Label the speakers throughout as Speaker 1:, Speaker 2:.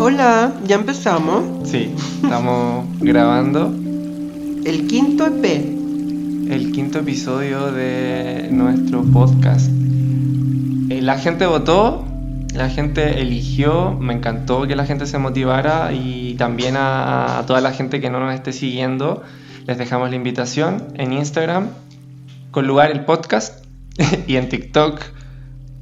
Speaker 1: Hola, ya empezamos.
Speaker 2: Sí, estamos grabando
Speaker 1: El quinto EP.
Speaker 2: el quinto episodio de nuestro podcast. Eh, La gente votó, la gente eligió, me encantó que la gente se motivara y también a, a toda la gente que no nos esté siguiendo, les dejamos la invitación en Instagram con lugar el podcast y en TikTok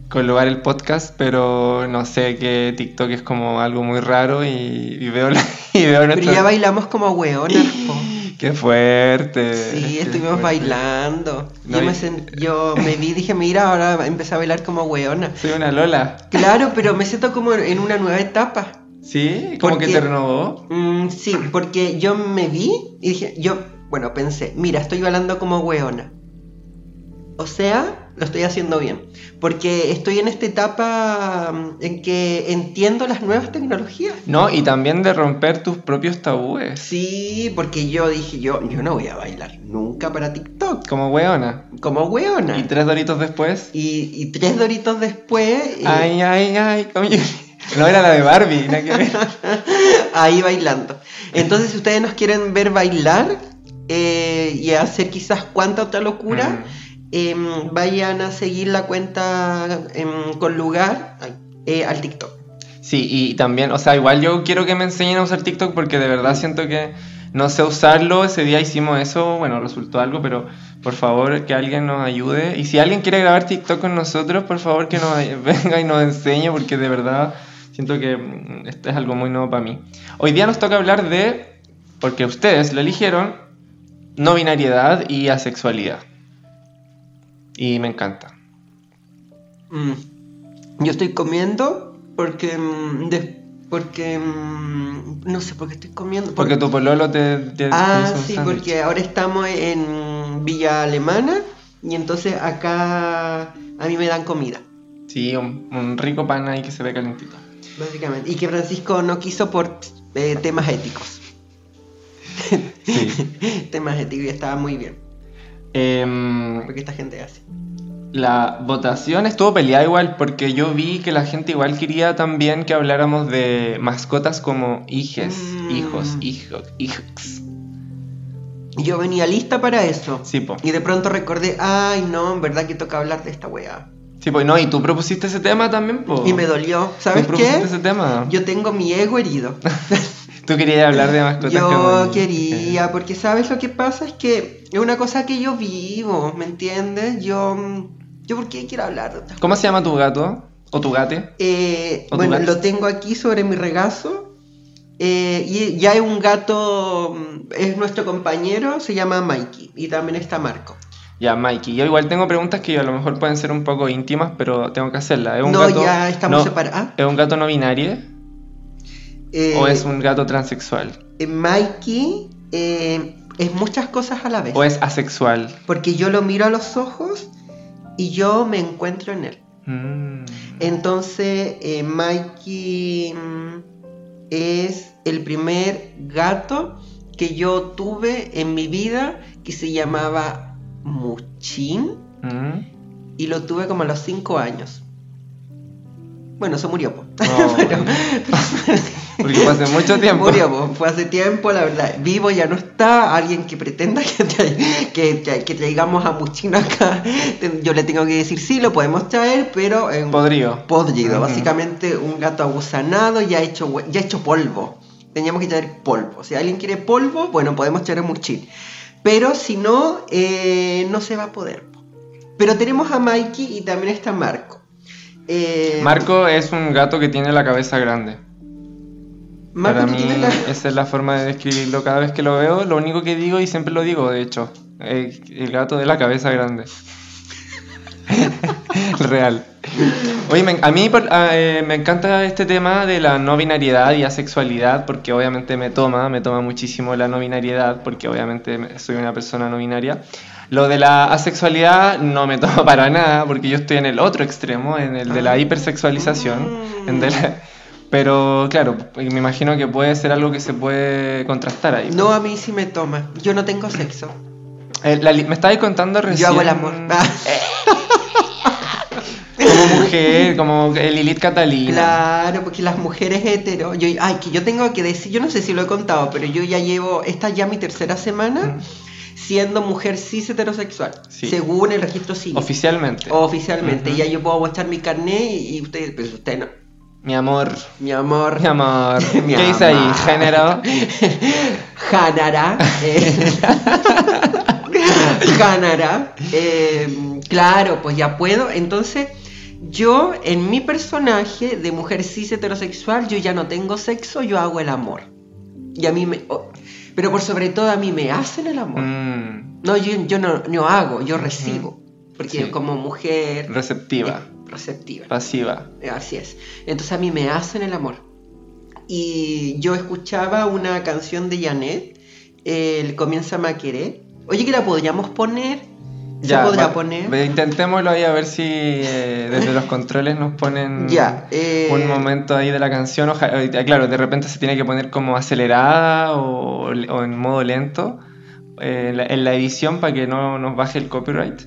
Speaker 2: con lugar el podcast, pero no sé que TikTok es como algo muy raro y, y veo, la- y veo
Speaker 1: Pero
Speaker 2: nuestro-
Speaker 1: ya bailamos como hueonas.
Speaker 2: ¡Qué fuerte!
Speaker 1: Sí, estuvimos
Speaker 2: fuerte.
Speaker 1: bailando.
Speaker 2: No,
Speaker 1: yo, me sen- yo me vi y dije, mira, ahora empecé a bailar como hueona.
Speaker 2: Soy una Lola.
Speaker 1: Claro, pero me siento como en una nueva etapa.
Speaker 2: ¿Sí? ¿Como que te renovó?
Speaker 1: Mm, sí, porque yo me vi y dije, yo, bueno, pensé, mira, estoy bailando como hueona. O sea, lo estoy haciendo bien. Porque estoy en esta etapa mm, en que entiendo las nuevas tecnologías.
Speaker 2: No, y también de romper tus propios tabúes.
Speaker 1: Sí, porque yo dije, yo, yo no voy a bailar nunca para TikTok.
Speaker 2: Como weona.
Speaker 1: Como hueona.
Speaker 2: Y tres doritos después.
Speaker 1: Y, y tres doritos después, eh,
Speaker 2: Ay, ay, ay. No era la de Barbie, nada que ver.
Speaker 1: ahí bailando. Entonces, si ustedes nos quieren ver bailar eh, y hacer quizás cuánta otra locura,
Speaker 2: Mm.
Speaker 1: Em, vayan a seguir la cuenta em, con lugar eh, al TikTok.
Speaker 2: Sí, y también, o sea, igual yo quiero que me enseñen a usar TikTok porque de verdad siento que no sé usarlo. Ese día hicimos eso, bueno, resultó algo, pero por favor que alguien nos ayude. Y si alguien quiere grabar TikTok con nosotros, por favor que nos venga y nos enseñe porque de verdad siento que mm, esto es algo muy nuevo para mí. Hoy día nos toca hablar de, porque ustedes lo eligieron, no binariedad y asexualidad. Y me encanta.
Speaker 1: Mm. Yo estoy comiendo porque... mm, de- porque... mm, no sé por qué estoy comiendo.
Speaker 2: Porque tu pololo te, te- te
Speaker 1: Ah,
Speaker 2: hizo
Speaker 1: sí, porque ahora estamos en Villa Alemana y entonces acá a mí me dan comida,
Speaker 2: Sí, un, un rico pan ahí que se ve calentito.
Speaker 1: básicamente. Y que Francisco no quiso por eh, temas éticos.
Speaker 2: Sí.
Speaker 1: temas éticos y estaba muy bien,
Speaker 2: Em,
Speaker 1: porque esta gente hace.
Speaker 2: la votación estuvo peleada igual porque yo vi que la gente igual quería también que habláramos de mascotas como hijes,
Speaker 1: Mm.
Speaker 2: hijos, hijos, hijos.
Speaker 1: Y Yo venía lista para eso.
Speaker 2: Sí, po.
Speaker 1: Y de pronto recordé, ay no, en verdad que toca hablar de esta weá.
Speaker 2: Sí, po, no, y tú propusiste ese tema también, po.
Speaker 1: Y me dolió. ¿Sabes
Speaker 2: ¿Tú propusiste
Speaker 1: qué?
Speaker 2: ese tema?
Speaker 1: Yo tengo mi ego herido.
Speaker 2: Tú querías hablar de mascotas
Speaker 1: Yo
Speaker 2: como-
Speaker 1: quería, porque sabes lo que pasa es que es una cosa que yo vivo, ¿me entiendes? Yo, yo ¿por qué quiero hablar
Speaker 2: ¿Cómo se llama tu gato? ¿O tu gate?
Speaker 1: Eh,
Speaker 2: ¿O
Speaker 1: bueno, lo tengo aquí sobre mi regazo. eh, y ya es un gato, mm, es nuestro compañero, se llama Mikey. Y también está Marco.
Speaker 2: Ya, Mikey. Yo igual tengo preguntas que a lo mejor pueden ser un poco íntimas, pero tengo que hacerlas. ¿Es un
Speaker 1: no,
Speaker 2: gato,
Speaker 1: ya estamos
Speaker 2: no,
Speaker 1: separados.
Speaker 2: ¿Es un gato no binario?
Speaker 1: Eh,
Speaker 2: ¿O es un gato transexual?
Speaker 1: eh, Mikey eh, es muchas cosas a la vez.
Speaker 2: ¿O es asexual?
Speaker 1: Porque yo lo miro a los ojos y yo me encuentro en él.
Speaker 2: Mm.
Speaker 1: Entonces, eh, Mikey mm, es el primer gato que yo tuve en mi vida que se llamaba Muchín
Speaker 2: Mm.
Speaker 1: y lo tuve como a los 5 años. Bueno, se murió.
Speaker 2: Oh.
Speaker 1: Pero-
Speaker 2: Porque fue hace mucho tiempo.
Speaker 1: Murió, po. fue hace tiempo, la verdad. Vivo ya no está. Alguien que pretenda que, tra- que, tra- que traigamos a Muchín acá, yo le tengo que decir sí, lo podemos traer, pero en
Speaker 2: Podrido.
Speaker 1: podrido,
Speaker 2: Ujú.
Speaker 1: básicamente un gato agusanado ya hecho, ya hecho polvo. Teníamos que traer polvo. Si alguien quiere polvo, bueno, podemos traer a Murchín. Pero si no, eh, no se va a poder. Pero tenemos a Mikey y también está Marco. Eh,
Speaker 2: Marco es un gato que tiene la cabeza grande.
Speaker 1: Marco,
Speaker 2: Para mí,
Speaker 1: la-
Speaker 2: esa es la forma de describirlo. Cada vez que lo veo, lo único que digo, y siempre lo digo, de hecho, eh, el gato de la cabeza grande. Real. Oye, me- a mí por- ah, eh, me encanta este tema de la no binariedad y asexualidad, porque obviamente me toma, me toma muchísimo la no binariedad, porque obviamente me- soy una persona no binaria. Lo de la asexualidad no me toma para nada, porque yo estoy en el otro extremo, en el de la
Speaker 1: Ah.
Speaker 2: hipersexualización.
Speaker 1: Mm.
Speaker 2: en de la- pero claro, me imagino que puede ser algo que se puede contrastar ahí.
Speaker 1: No, a mí sí me toma. Yo no tengo sexo.
Speaker 2: Eh, la me estabas contando recién.
Speaker 1: Yo hago el amor.
Speaker 2: Como mujer como el Lilith Catalina.
Speaker 1: Claro, porque las mujeres hetero, yo, ay, que yo tengo que decir, yo no sé si lo he contado, pero yo ya llevo, esta ya mi tercera semana
Speaker 2: Mm.
Speaker 1: siendo mujer cis heterosexual,
Speaker 2: Sí.
Speaker 1: según el registro civil.
Speaker 2: Oficialmente.
Speaker 1: Oficialmente,
Speaker 2: Ujú.
Speaker 1: ya yo puedo mostrar mi carnet y, y usted, pues usted no.
Speaker 2: Mi amor.
Speaker 1: Mi amor.
Speaker 2: Mi amor.
Speaker 1: Mi
Speaker 2: ¿Qué dice ahí? Género.
Speaker 1: Janara. eh, Janara. eh, claro, pues ya puedo. Entonces, yo en mi personaje de mujer cis heterosexual, yo ya no tengo sexo, yo hago el amor. Y a mí me. oh, pero por sobre todo a mí me hacen el amor.
Speaker 2: Mm,
Speaker 1: No, yo, yo no, no hago, yo recibo. Porque
Speaker 2: Sí.
Speaker 1: como mujer
Speaker 2: receptiva.
Speaker 1: Eh, receptiva.
Speaker 2: Pasiva.
Speaker 1: Así es. Entonces a mí me hacen el amor. Y yo escuchaba una canción de Janet, el Comienza a querer. Oye, que la podríamos poner. ¿Se podrá
Speaker 2: va-
Speaker 1: poner?
Speaker 2: Intentémoslo ahí a ver si eh, desde los controles nos ponen
Speaker 1: Ya. eh,
Speaker 2: un momento ahí de la canción. Eh, claro, de repente se tiene que poner como acelerada o, o en modo lento eh, en, la, en la edición para que no nos baje el copyright.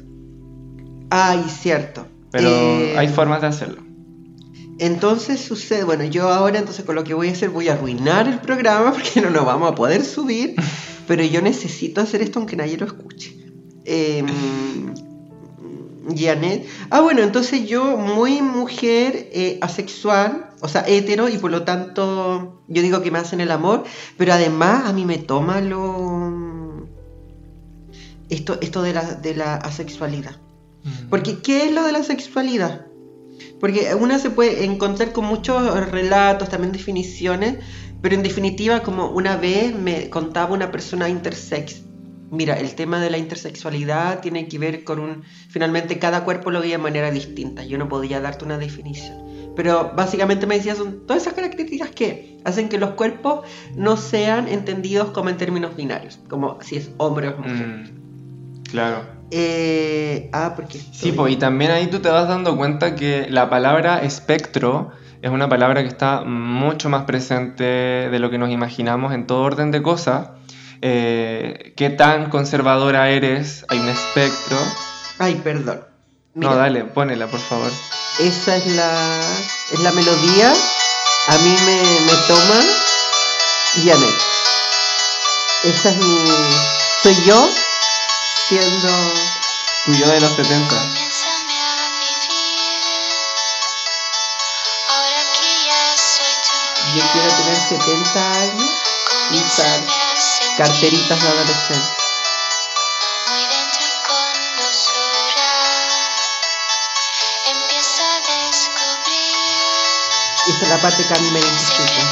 Speaker 1: Ay, cierto.
Speaker 2: Pero
Speaker 1: Eh,
Speaker 2: hay formas de hacerlo.
Speaker 1: Entonces sucede, bueno, yo ahora entonces con lo que voy a hacer voy a arruinar el programa porque no lo vamos a poder subir, pero yo necesito hacer esto aunque nadie lo escuche. Eh, Janet. Ah, bueno, entonces yo muy mujer eh, asexual, o sea, hetero, y por lo tanto yo digo que me hacen el amor, pero además a mí me toma lo... Esto, esto de, la, de la asexualidad. Porque, ¿qué es lo de la sexualidad? Porque una se puede encontrar con muchos relatos, también definiciones, pero en definitiva, como una vez me contaba una persona intersex, mira, el tema de la intersexualidad tiene que ver con un... Finalmente cada cuerpo lo veía de manera distinta, yo no podía darte una definición. Pero básicamente me decía, son todas esas características que hacen que los cuerpos no sean entendidos como en términos binarios, como si es hombre o es mujer.
Speaker 2: Mm, claro.
Speaker 1: Eh, ah, porque...
Speaker 2: Sí, pues, y también ahí tú te vas dando cuenta que la palabra espectro es una palabra que está mucho más presente de lo que nos imaginamos en todo orden de cosas. Eh, ¿Qué tan conservadora eres? Hay un espectro.
Speaker 1: Ay, perdón. Mira,
Speaker 2: No, dale, ponela, por favor.
Speaker 1: Esa es la, es la melodía. A mí me, me toma Janet. Esa es mi... Soy yo siendo...
Speaker 2: Tuyo de los 70.
Speaker 3: Comiénzame a vivir. Ahora que ya soy tuya.
Speaker 1: Yo quiero tener 70 años y usar carteritas de adolescente.
Speaker 3: Muy dentro y con dulzura. Empieza a descubrir
Speaker 1: Esta es la parte que a mí me identifica.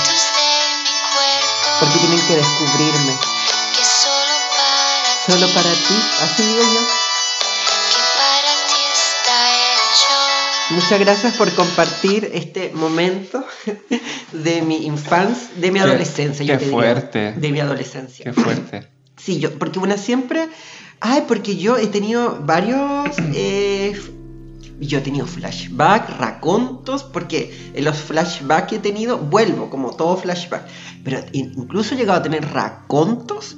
Speaker 1: Porque tienen que descubrirme.
Speaker 3: Solo para ti.
Speaker 1: Así digo yo.
Speaker 3: Que para ti está hecho.
Speaker 1: Muchas gracias por compartir este momento de mi infancia, de mi
Speaker 2: Qué-
Speaker 1: adolescencia. yo
Speaker 2: qué
Speaker 1: te diría.
Speaker 2: fuerte.
Speaker 1: De mi adolescencia.
Speaker 2: Qué fuerte.
Speaker 1: Sí, yo, porque una siempre. Ay, porque yo he tenido varios. eh, yo he tenido flashback, racontos, porque en los flashbacks que he tenido, vuelvo, como todo flashback. Pero in- incluso he llegado a tener racontos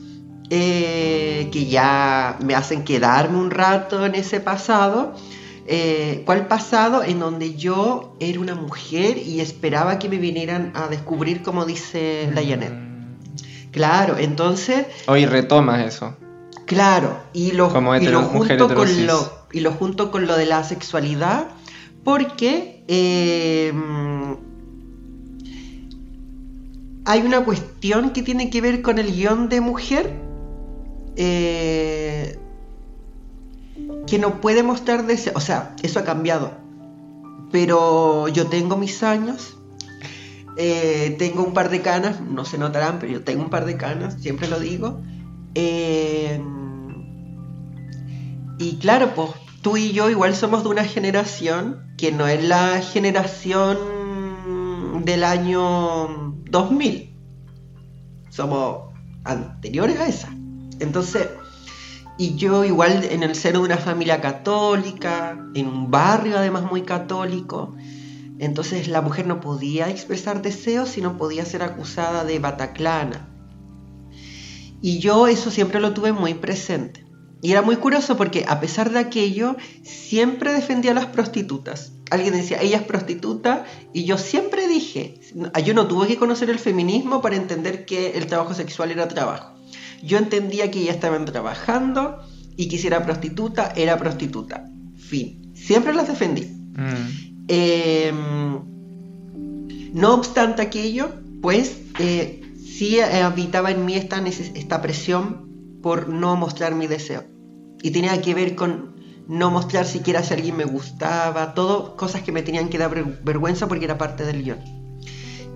Speaker 1: eh, que ya me hacen quedarme un rato en ese pasado. Eh, ¿Cuál pasado? En donde yo era una mujer y esperaba que me vinieran a descubrir, como dice la Janet.
Speaker 2: Mm.
Speaker 1: Claro, entonces
Speaker 2: Hoy retomas eso.
Speaker 1: Claro, y lo,
Speaker 2: Como
Speaker 1: y lo
Speaker 2: mujer
Speaker 1: junto con lo y lo junto con lo de la sexualidad porque eh, hay una cuestión que tiene que ver con el guion de mujer eh, que no puede mostrar deseo, o sea, eso ha cambiado, pero yo tengo mis años, eh, tengo un par de canas, no se notarán, pero yo tengo un par de canas, siempre lo digo. Eh, y claro, pues tú y yo igual somos de una generación que no es la generación del año 2000. Somos anteriores a esa. Entonces, y yo igual en el seno de una familia católica, en un barrio además muy católico, entonces la mujer no podía expresar deseos, sino podía ser acusada de bataclana. Y yo eso siempre lo tuve muy presente. Y era muy curioso porque a pesar de aquello, siempre defendía a las prostitutas. Alguien decía, ella es prostituta, y yo siempre dije, yo no tuve que conocer el feminismo para entender que el trabajo sexual era trabajo. Yo entendía que ellas estaban trabajando y que si era prostituta, era prostituta. Fin. Siempre las defendí.
Speaker 2: Mm.
Speaker 1: Eh, no obstante aquello, pues eh, sí habitaba en mí esta, presión por no mostrar mi deseo. Y tenía que ver con no mostrar siquiera si alguien me gustaba, todo cosas que me tenían que dar ver- vergüenza porque era parte del guion.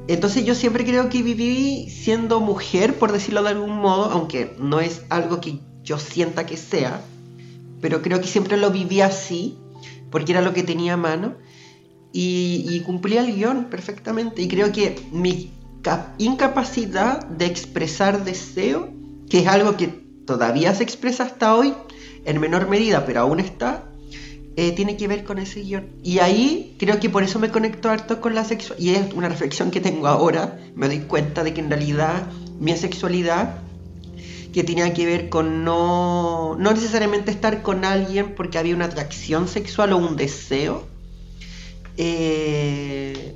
Speaker 1: Entonces yo siempre creo que viví siendo mujer, por decirlo de algún modo, aunque no es algo que yo sienta que sea, pero creo que siempre lo viví así, porque era lo que tenía a mano, y, y cumplía el guion perfectamente. Y creo que mi ca- incapacidad de expresar deseo, que es algo que todavía se expresa hasta hoy, en menor medida, pero aún está, eh, tiene que ver con ese guion. Y ahí creo que por eso me conecto harto con la sexualidad. Y es una reflexión que tengo ahora. Me doy cuenta de que en realidad mi sexualidad, que tenía que ver con no, no necesariamente estar con alguien porque había una atracción sexual o un deseo, eh,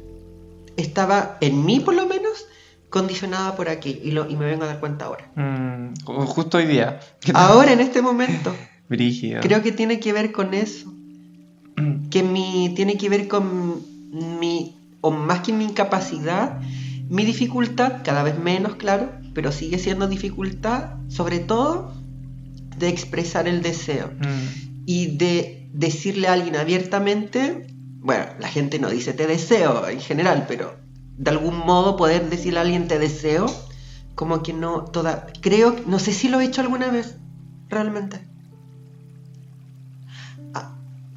Speaker 1: estaba en mí por lo menos condicionada por aquello. Y, lo, y me vengo a dar cuenta ahora.
Speaker 2: Mm, ju- justo hoy día.
Speaker 1: Ahora, en este momento.
Speaker 2: Brígido.
Speaker 1: Creo que tiene que ver con eso. Que mi, tiene que ver con mi, o más que mi incapacidad, mi dificultad, cada vez menos, claro, pero sigue siendo dificultad, sobre todo, de expresar el deseo.
Speaker 2: Mm,
Speaker 1: Y de decirle a alguien abiertamente, bueno, la gente no dice te deseo en general, pero de algún modo poder decirle a alguien te deseo, como que no, toda, creo, no sé si lo he hecho alguna vez, realmente.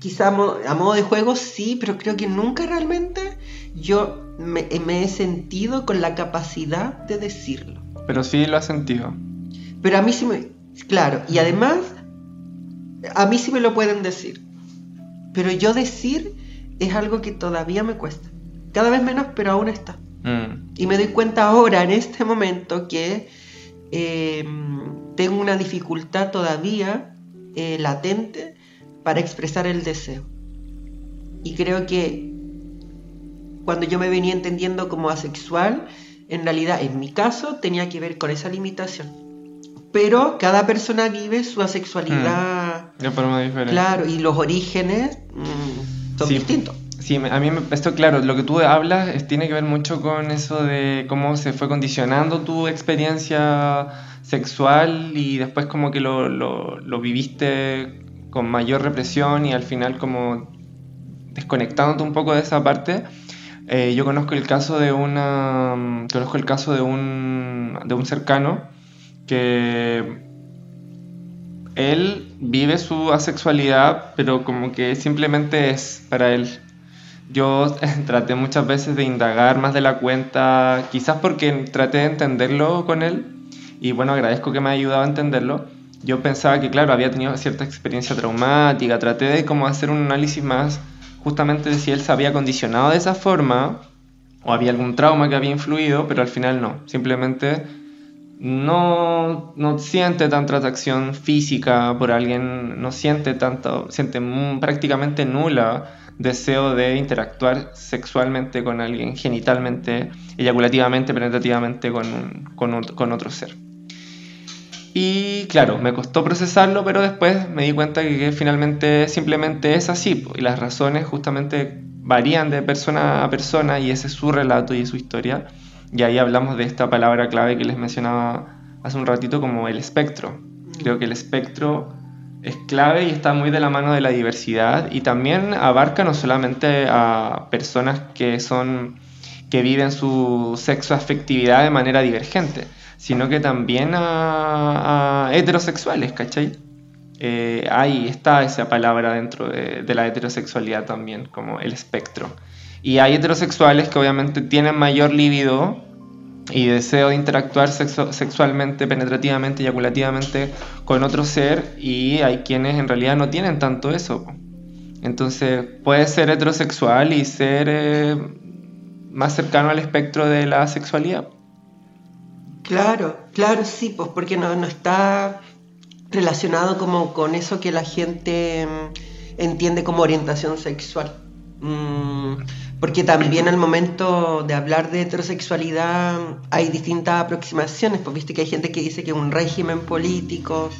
Speaker 1: Quizá a modo, a modo de juego sí, pero creo que nunca realmente yo me, me he sentido con la capacidad de decirlo.
Speaker 2: Pero sí lo has sentido.
Speaker 1: Pero a mí sí me... Claro, y además, a mí sí me lo pueden decir. Pero yo decir es algo que todavía me cuesta. Cada vez menos, pero aún está.
Speaker 2: Mm,
Speaker 1: Y me doy cuenta ahora, en este momento, que eh, tengo una dificultad todavía eh, latente para expresar el deseo. Y creo que cuando yo me venía entendiendo como asexual, en realidad, en mi caso, tenía que ver con esa limitación. Pero cada persona vive su asexualidad,
Speaker 2: de forma diferente.
Speaker 1: claro, y los orígenes mm, son
Speaker 2: Sí.
Speaker 1: distintos.
Speaker 2: Sí, a mí me- esto, claro, lo que tú hablas es- tiene que ver mucho con eso de cómo se fue condicionando tu experiencia sexual y después como que lo, lo- lo viviste con mayor represión y al final como desconectándote un poco de esa parte. Eh, yo conozco el caso de una mm, conozco el caso de un de un cercano que él vive su asexualidad, pero como que simplemente es para él. Yo traté muchas veces de indagar más de la cuenta, quizás porque traté de entenderlo con él, y bueno, agradezco que me haya ayudado a entenderlo. Yo pensaba que, claro, había tenido cierta experiencia traumática, traté de como hacer un análisis más justamente de si él se había condicionado de esa forma, o había algún trauma que había influido, pero al final no, simplemente no, no siente tanta atracción física por alguien, no siente tanto, siente prácticamente nula deseo de interactuar sexualmente con alguien, genitalmente, eyaculativamente, penetrativamente con, un- con otro ser. Y claro, me costó procesarlo, pero después me di cuenta que, que finalmente simplemente es así, y las razones justamente varían de persona a persona, y ese es su relato y es su historia. Y ahí hablamos de esta palabra clave que les mencionaba hace un ratito como el espectro. Creo que el espectro es clave y está muy de la mano de la diversidad y también abarca no solamente a personas que son que viven su sexo afectividad de manera divergente, sino que también a, a heterosexuales, ¿cachai? Eh, ahí está esa palabra dentro de, de la heterosexualidad también, como el espectro. Y hay heterosexuales que obviamente tienen mayor libido y deseo de interactuar sexo- sexualmente, penetrativamente, eyaculativamente con otro ser y hay quienes en realidad no tienen tanto eso. Entonces puede ser heterosexual y ser eh, más cercano al espectro de la sexualidad.
Speaker 1: Claro, claro, sí, pues porque no, no está relacionado como con eso que la gente mm, entiende como orientación sexual. Mm, porque también al momento de hablar de heterosexualidad hay distintas aproximaciones, pues viste que hay gente que dice que es un régimen político.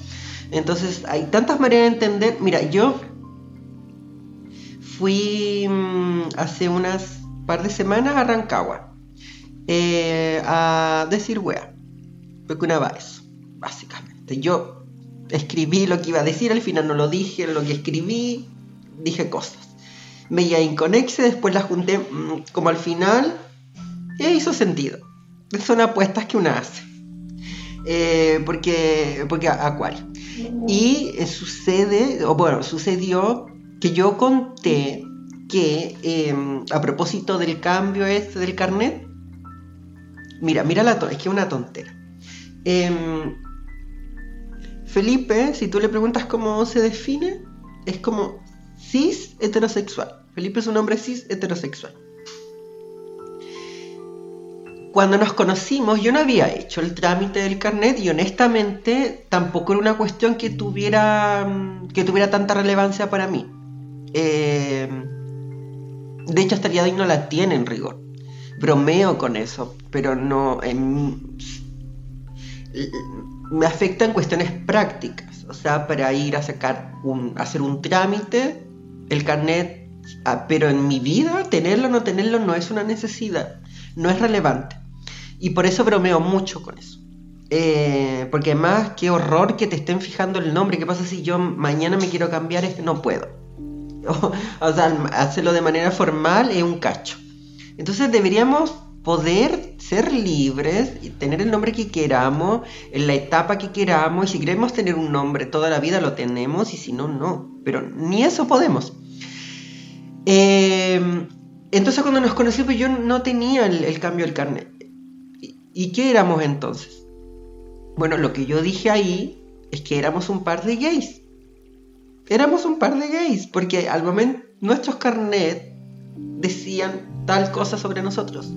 Speaker 1: Entonces hay tantas maneras de entender. Mira, yo fui mm, hace unas par de semanas a Rancagua eh, a decir wea. Una vez, básicamente. Yo escribí lo que iba a decir, al final no lo dije, lo que escribí, dije cosas. Veía inconexe, después las junté mm, como al final y hizo sentido. Son apuestas que una hace. Eh, porque, porque a, cuál. Y eh, sucede, o bueno, sucedió que yo conté que em, a propósito del cambio este del carnet, mira, mira la es que es una tontera. Em, Felipe, si tú le preguntas cómo se define, es como cis heterosexual. Felipe es un hombre cis heterosexual. Cuando nos conocimos yo no había hecho el trámite del carnet y honestamente tampoco era una cuestión que tuviera, que tuviera tanta relevancia para mí. Eh, de hecho, hasta el día de hoy no la tiene en rigor. Bromeo con eso, pero no. Me afecta en cuestiones prácticas. O sea, para ir a sacar hacer un trámite, el carnet. Ah, pero en mi vida, tenerlo o no tenerlo no es una necesidad. No es relevante. Y por eso bromeo mucho con eso. Eh, porque además, qué horror que te estén fijando el nombre. ¿Qué pasa si yo mañana me quiero cambiar? Es que no puedo. o sea, hacerlo de manera formal es un cacho. Entonces deberíamos poder ser libres y tener el nombre que queramos, en la etapa que queramos, y si queremos tener un nombre toda la vida lo tenemos, y si no, no. Pero ni eso podemos. Em, entonces cuando nos conocimos pues yo no tenía el, cambio del carnet. ¿Y qué éramos entonces? Bueno, lo que yo dije ahí es que éramos un par de gays éramos un par de gays, porque al momento nuestros carnet decían tal cosa sobre nosotros.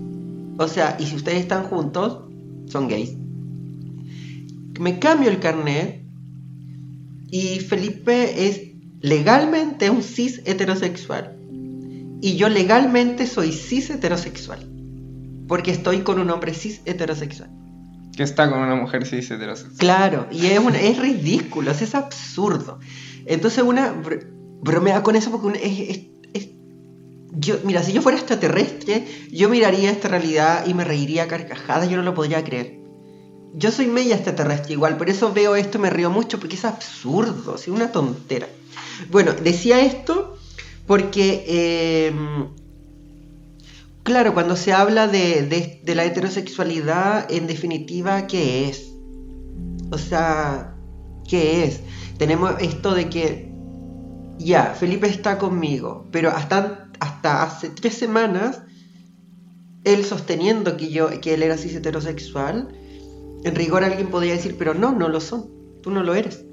Speaker 1: O sea, y si ustedes están juntos, son gays. Me cambio el carnet y Felipe es legalmente un cis heterosexual. Y yo legalmente soy cis heterosexual. Porque estoy con un hombre cis heterosexual.
Speaker 2: Que está con una mujer cis heterosexual.
Speaker 1: Claro, y es, es ridículo, es absurdo. Entonces una bromea con eso porque es, yo, mira, si yo fuera extraterrestre, yo miraría esta realidad y me reiría a carcajadas, yo no lo podría creer. Yo soy media extraterrestre igual, por eso veo esto, me río mucho, porque es absurdo, es una tontera. Bueno, decía esto porque, em, claro, cuando se habla de, de la heterosexualidad, en definitiva, ¿qué es? O sea, ¿qué es? tenemos esto de que, ya, Felipe está conmigo, pero hasta, hasta hace tres semanas, él sosteniendo que, yo, que él era cis heterosexual, en rigor alguien podría decir, pero no, no lo son, tú no lo eres.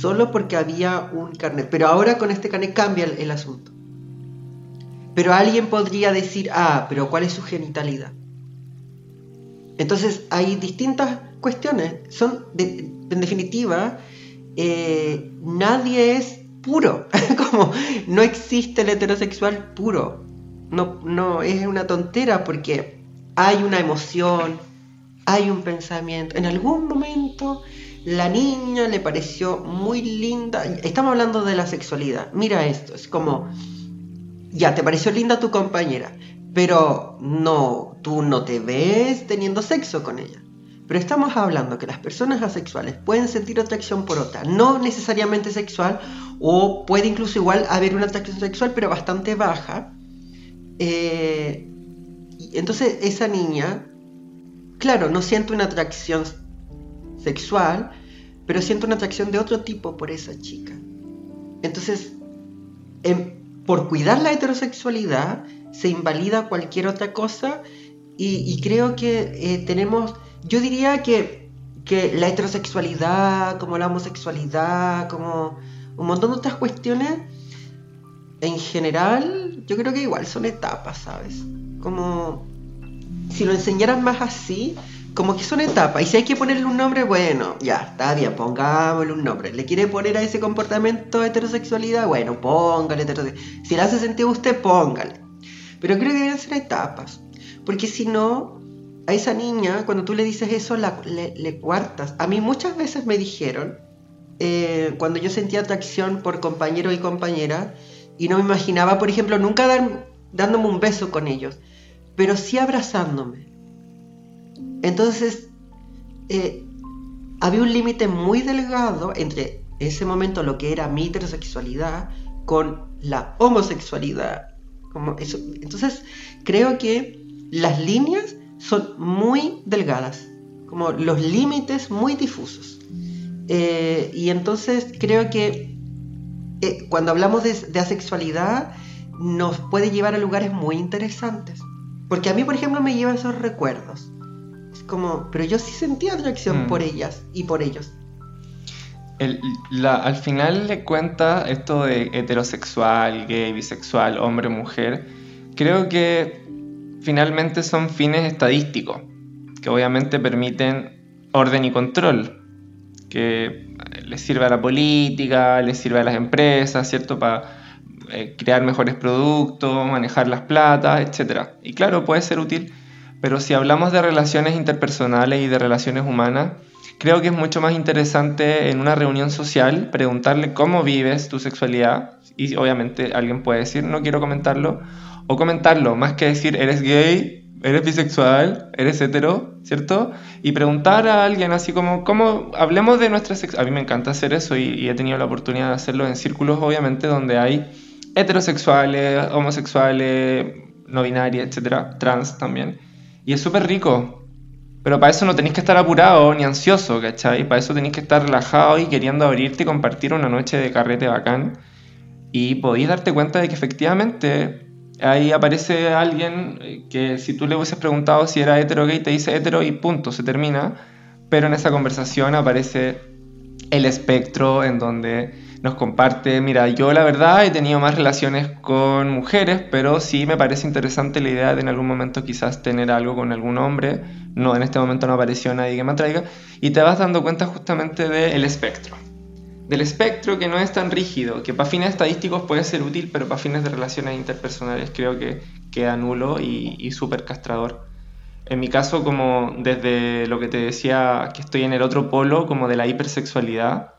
Speaker 1: Solo porque había un carnet. Pero ahora con este carnet cambia el, asunto. Pero alguien podría decir, ah, pero ¿cuál es su genitalidad? Entonces hay distintas cuestiones. Son, en definitiva, eh, nadie es puro. Como no existe el heterosexual puro. No, no, es una tontera porque hay una emoción, hay un pensamiento. En algún momento la niña le pareció muy linda. Estamos hablando de la sexualidad. Mira esto, es como, ya, te pareció linda tu compañera, pero no, tú no te ves teniendo sexo con ella. Pero estamos hablando que las personas asexuales pueden sentir atracción por otra, no necesariamente sexual, o puede incluso igual haber una atracción sexual, pero bastante baja. Eh, entonces esa niña, claro, no siente una atracción sexual, pero siente una atracción de otro tipo por esa chica. Entonces, por cuidar la heterosexualidad, se invalida cualquier otra cosa y, creo que eh, tenemos yo diría que, la heterosexualidad, como la homosexualidad, como un montón de otras cuestiones, en general, yo creo que igual son etapas, ¿sabes? Como si lo enseñaran más así, como que son etapas. Y si hay que ponerle un nombre, bueno, ya, está bien, pongámosle un nombre. ¿Le quiere poner a ese comportamiento heterosexualidad? Bueno, póngale heterosexualidad. Si le hace sentido a usted, póngale. Pero creo que deben ser etapas. Porque si no, a esa niña, cuando tú le dices eso, la- le, cuartas. A mí muchas veces me dijeron, eh, cuando yo sentía atracción por compañeros y compañeras, y no me imaginaba, por ejemplo, nunca dar- dándome un beso con ellos, pero sí abrazándome. Entonces, eh, había un límite muy delgado entre ese momento lo que era mi heterosexualidad con la homosexualidad. Como. Entonces, creo que las líneas son muy delgadas, como los límites muy difusos. Eh, y entonces creo que eh, cuando hablamos de, de asexualidad nos puede llevar a lugares muy interesantes. Porque a mí, por ejemplo, me lleva esos recuerdos. Es como, pero yo sí sentía atracción
Speaker 2: Mm.
Speaker 1: por ellas y por ellos.
Speaker 2: El- la- al final le cuenta esto de heterosexual, gay, bisexual, hombre, mujer. Creo que finalmente son fines estadísticos, que obviamente permiten orden y control, que les sirve a la política, les sirve a las empresas, ¿cierto? Para crear mejores productos, manejar las platas, etc. Y claro, puede ser útil, pero si hablamos de relaciones interpersonales y de relaciones humanas, creo que es mucho más interesante en una reunión social preguntarle cómo vives tu sexualidad y obviamente alguien puede decir no quiero comentarlo o comentarlo más que decir eres gay, eres bisexual, eres hetero, ¿cierto? Y preguntar a alguien así como cómo hablemos de nuestra sexualidad. A mí me encanta hacer eso y, y he tenido la oportunidad de hacerlo en círculos obviamente donde hay heterosexuales, homosexuales, no binarias, etcétera, trans también. Y es súper rico. Pero para eso no tenéis que estar apurado ni ansioso, ¿cachai? Para eso tenéis que estar relajado y queriendo abrirte y compartir una noche de carrete bacán. Y podéis darte cuenta de que efectivamente ahí aparece alguien eh, que si tú le hubieses preguntado si era hetero gay, te dice hetero y punto, se termina. Pero en esa conversación aparece el espectro en donde nos comparte, mira, yo la verdad he tenido más relaciones con mujeres, pero sí me parece interesante la idea de en algún momento quizás tener algo con algún hombre. No, en este momento no apareció nadie que me atraiga. Y te vas dando cuenta justamente del espectro. Del espectro que no es tan rígido, que para fines estadísticos puede ser útil, pero para fines de relaciones interpersonales creo que queda nulo y, y súper castrador. En mi caso, como desde lo que te decía, que estoy en el otro polo, como de la hipersexualidad,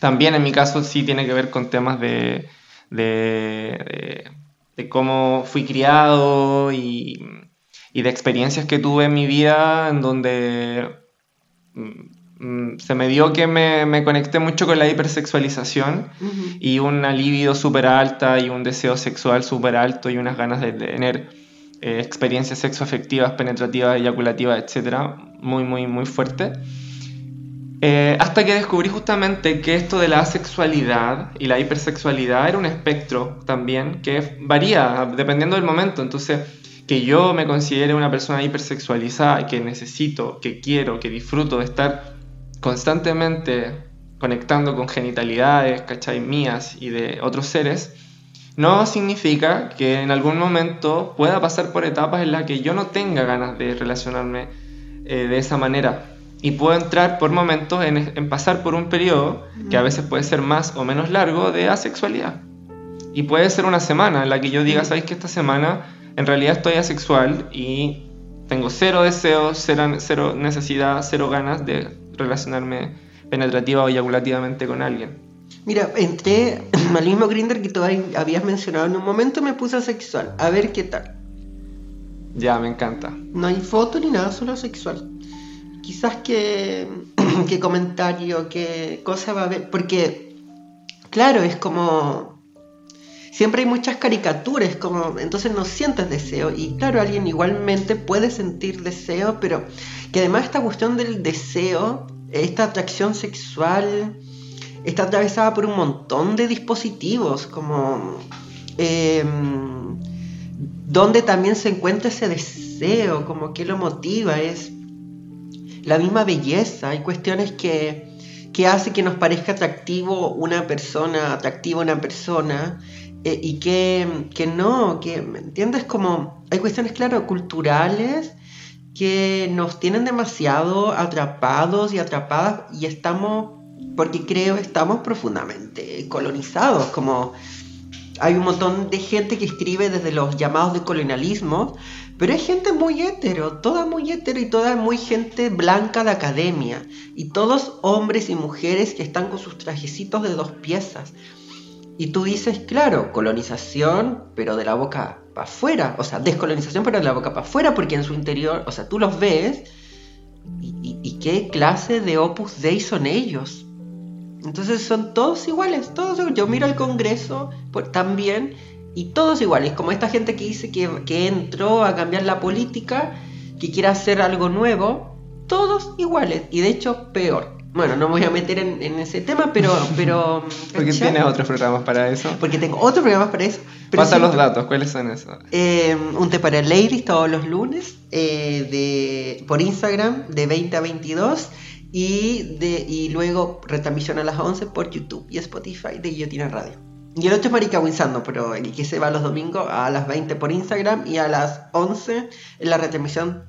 Speaker 2: también en mi caso sí tiene que ver con temas de, de, de- cómo fui criado y, y de experiencias que tuve en mi vida en donde mm, se me dio que me, me conecté mucho con la hipersexualización y una libido súper alta y un deseo sexual súper alto y unas ganas de tener eh, experiencias sexoafectivas, penetrativas, eyaculativas, etcétera, muy, muy, muy fuerte. Eh, hasta que descubrí justamente que esto de la asexualidad y la hipersexualidad era un espectro también que varía dependiendo del momento. Entonces, que yo me considere una persona hipersexualizada y que necesito, que quiero, que disfruto de estar constantemente conectando con genitalidades, ¿cachai? Mías y de otros seres, no significa que en algún momento pueda pasar por etapas en las que yo no tenga ganas de relacionarme eh, de esa manera. Y puedo entrar por momentos en, en pasar por un periodo que a veces puede ser más o menos largo de asexualidad. Y puede ser una semana en la que yo diga, ¿sabéis que esta semana en realidad estoy asexual y tengo cero deseos, cero, cero necesidad, cero ganas de relacionarme penetrativa o eyaculativamente con alguien?
Speaker 1: Mira, entré al mismo Grinder que tú habías mencionado en un momento, me puse asexual. A ver qué tal.
Speaker 2: Ya, me encanta.
Speaker 1: No hay foto ni nada, solo sexual. Quizás que, qué comentario, qué cosa va a haber. Porque, claro, es como. Siempre hay muchas caricaturas, como. Entonces no sientes deseo. Y claro, alguien igualmente puede sentir deseo, pero que además esta cuestión del deseo, esta atracción sexual, está atravesada por un montón de dispositivos, como. em, donde también se encuentra ese deseo, como que lo motiva, es la misma belleza, hay cuestiones que, que hace que nos parezca atractivo una persona, atractiva una persona, eh, y que, que no, que, ¿me entiendes? Como hay cuestiones, claro, culturales que nos tienen demasiado atrapados y atrapadas y estamos, porque creo, estamos profundamente colonizados, como hay un montón de gente que escribe desde los llamados de colonialismo, pero hay gente muy hetero, toda muy hetero y toda muy gente blanca de academia, y todos hombres y mujeres que están con sus trajecitos de dos piezas. Y tú dices, claro, colonización, pero de la boca para afuera, o sea, descolonización, pero de la boca para afuera, porque en su interior, o sea, tú los ves, y, qué clase de opus dei son ellos. Entonces son todos iguales, todos. Yo miro al Congreso por- también y todos iguales, como esta gente que dice que, que entró a cambiar la política, que quiere hacer algo nuevo, todos iguales y de hecho peor. Bueno, no me voy a meter en, en ese tema, pero... pero
Speaker 2: Porque
Speaker 1: ¿cachai?
Speaker 2: tienes otros programas para eso.
Speaker 1: Porque tengo otros programas para eso. pero
Speaker 2: Pasa los datos, ¿cuáles son esos?
Speaker 1: eh, un té para ladies todos los lunes eh, de, por Instagram de 20 a 22 y, de, y luego retransmisión a las 11 por YouTube y Spotify de Guillotina Radio. Y el otro es Marica Winsando, pero el que se va los domingos a las 20 por Instagram y a las 11 en la retransmisión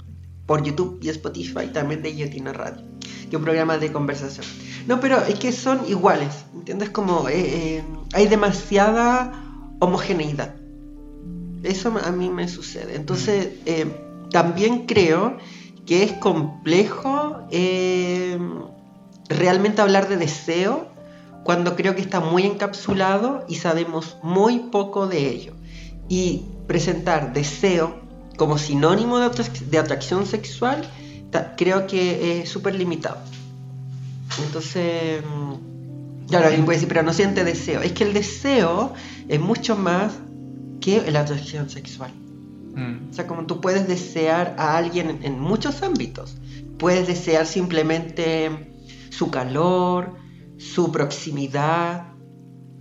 Speaker 1: por YouTube y Spotify también de Guillotina Radio, que es un programa de conversación. No, pero es que son iguales, ¿entiendes? Como eh, eh, hay demasiada homogeneidad. Eso a mí me sucede. Entonces, eh, también creo que es complejo realmente hablar de deseo cuando creo que está muy encapsulado y sabemos muy poco de ello. Y presentar deseo como sinónimo de, atrac- de atracción sexual, creo que es súper limitado. Entonces, mm, claro, alguien puede decir, pero no siente deseo. Es que el deseo es mucho más que la atracción sexual.
Speaker 2: Mm.
Speaker 1: O sea, como tú puedes desear a alguien en, en muchos ámbitos. Puedes desear simplemente su calor, su proximidad.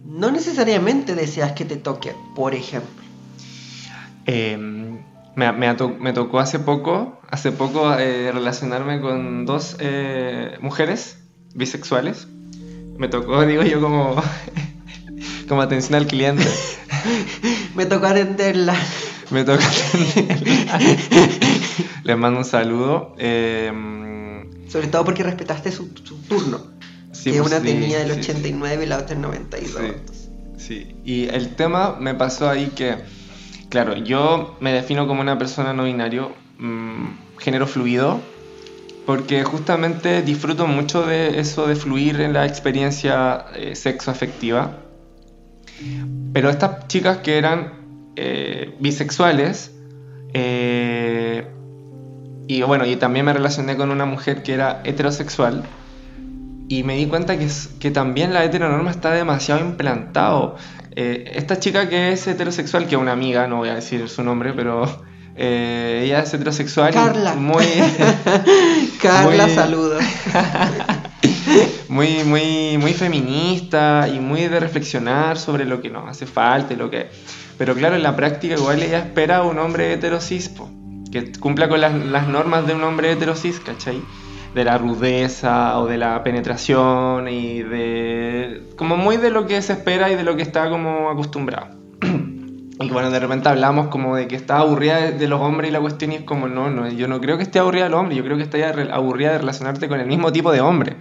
Speaker 1: No necesariamente deseas que te toque, por ejemplo.
Speaker 2: Eh, me, me tocó hace poco, hace poco eh, relacionarme con dos eh, mujeres bisexuales. Me tocó, digo yo, como, como atención al cliente.
Speaker 1: Me tocó atenderla.
Speaker 2: Me toca atenderla. Les mando un saludo. Eh,
Speaker 1: Sobre todo porque respetaste su, su turno.
Speaker 2: sí,
Speaker 1: que
Speaker 2: pues
Speaker 1: una
Speaker 2: sí,
Speaker 1: tenía el
Speaker 2: sí, sí.
Speaker 1: 89 y la otra el 92.
Speaker 2: Sí. Sí, y el tema me pasó ahí que, claro, yo me defino como una persona no binario, mm, género fluido, porque justamente disfruto mucho de eso de fluir en la experiencia eh, sexoafectiva. Pero estas chicas que eran eh, bisexuales, eh, y bueno, y también me relacioné con una mujer que era heterosexual, y me di cuenta que, que también la heteronorma está demasiado implantado. Eh, esta chica que es heterosexual, que es una amiga, no voy a decir su nombre, pero eh, ella es heterosexual
Speaker 1: Carla.
Speaker 2: muy,
Speaker 1: Carla,
Speaker 2: Muy-
Speaker 1: saludos.
Speaker 2: muy, muy, muy feminista y muy de reflexionar sobre lo que nos hace falta y lo que... Pero claro, en la práctica igual ella espera a un hombre heterosis, po, que cumpla con las, las normas de un hombre heterosis, ¿cachai? De la rudeza o de la penetración y de... como muy de lo que se espera y de lo que está como acostumbrado. Y bueno, de repente hablamos como de que está aburrida de, los hombres y la cuestión y es como, no, no, yo no creo que esté aburrida de los hombres, yo creo que esté re- aburrida de relacionarte con el mismo tipo de hombre,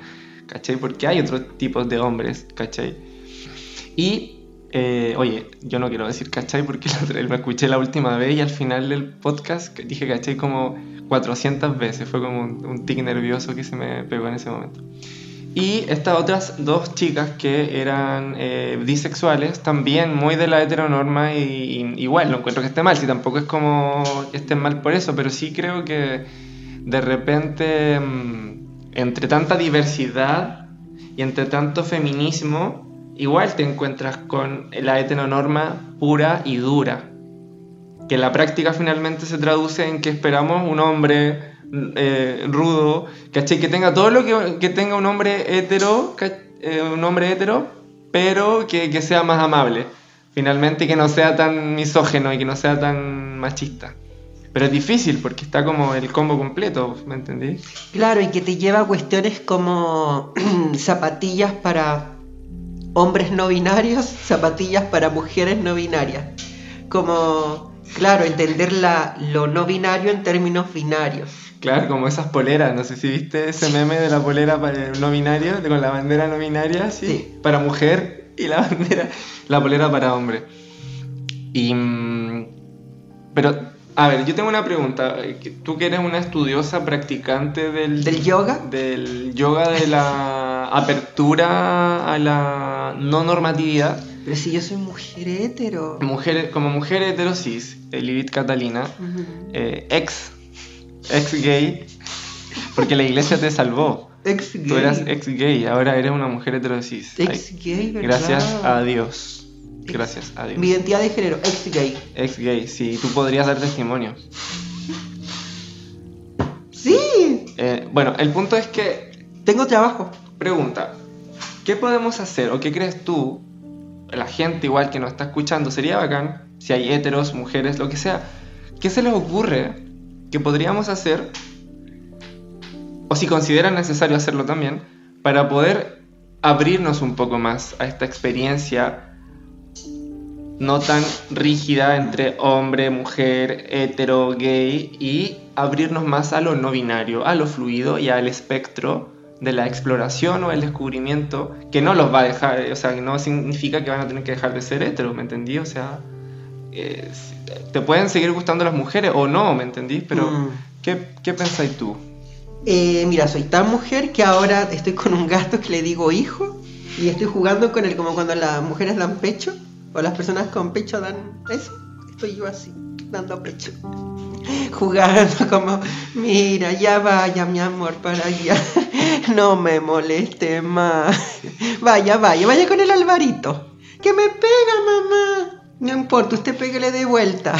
Speaker 2: ¿cachai? Porque hay otros tipos de hombres, ¿cachai? Y, eh, oye, yo no quiero decir ¿cachai? Porque la me escuché la última vez y al final del podcast dije ¿cachai? como 400 veces, fue como un, un tic nervioso que se me pegó en ese momento. Y estas otras dos chicas que eran eh, bisexuales, también muy de la heteronorma y, igual, no encuentro que esté mal, si tampoco es como que estén mal por eso, pero sí creo que de repente mm, entre tanta diversidad y entre tanto feminismo, igual te encuentras con la heteronorma pura y dura, que la práctica finalmente se traduce en que esperamos un hombre eh, rudo. Que tenga todo lo que, que tenga un hombre hetero, eh, un hombre hetero, pero que, que sea más amable, finalmente, que no sea tan misógeno y que no sea tan machista. Pero es difícil porque está como el combo completo, ¿me entendí?
Speaker 1: Claro, y que te lleva a cuestiones como zapatillas para hombres no binarios, zapatillas para mujeres no binarias. Como Claro, entender la, lo no binario en términos binarios.
Speaker 2: Claro, como esas poleras, no sé si viste ese meme de la polera para el no binario, con la bandera no binaria, sí,
Speaker 1: Sí.
Speaker 2: para mujer y la bandera, la polera para hombre. Y, mm, pero, a ver, yo tengo una pregunta. eh, Tú que eres una estudiosa practicante del,
Speaker 1: ¿Del yoga?
Speaker 2: del yoga de la apertura a la no normatividad,
Speaker 1: Pero si yo soy mujer hetero.
Speaker 2: mujer, como mujer heterosis, Lilith Catalina, eh, ex, ex gay, porque la iglesia te salvó.
Speaker 1: Ex gay.
Speaker 2: Tú eras ex gay, ahora eres una mujer heterosis.
Speaker 1: Ex
Speaker 2: Ay,
Speaker 1: gay, ¿verdad?
Speaker 2: Gracias a Dios. Gracias a Dios.
Speaker 1: Mi identidad de género, ex gay.
Speaker 2: Ex gay, sí, tú podrías dar testimonio.
Speaker 1: Sí,
Speaker 2: Eh, bueno, el punto es que,
Speaker 1: tengo trabajo.
Speaker 2: pregunta, ¿qué podemos hacer o qué crees tú, la gente igual que nos está escuchando, sería bacán, si hay heteros, mujeres, lo que sea, ¿qué se les ocurre que podríamos hacer, o si consideran necesario hacerlo también, para poder abrirnos un poco más a esta experiencia no tan rígida entre hombre, mujer, hetero, gay y abrirnos más a lo no binario, a lo fluido y al espectro de la exploración o el descubrimiento que no los va a dejar, o sea, que no significa que van a tener que dejar de ser hetero, ¿me entendí? O sea, eh, te pueden seguir gustando las mujeres o no, ¿me entendí? Pero,
Speaker 1: Mm.
Speaker 2: ¿qué, qué pensáis tú?
Speaker 1: Eh, mira, soy tan mujer que ahora estoy con un gato que le digo hijo y estoy jugando con él como cuando las mujeres dan pecho o las personas con pecho dan eso. Estoy yo así, dando pecho. Jugando como, mira, ya vaya mi amor para allá. No me moleste más. Vaya, vaya, vaya con el Alvarito. Que me pega, mamá. No importa, usted pégale de vuelta.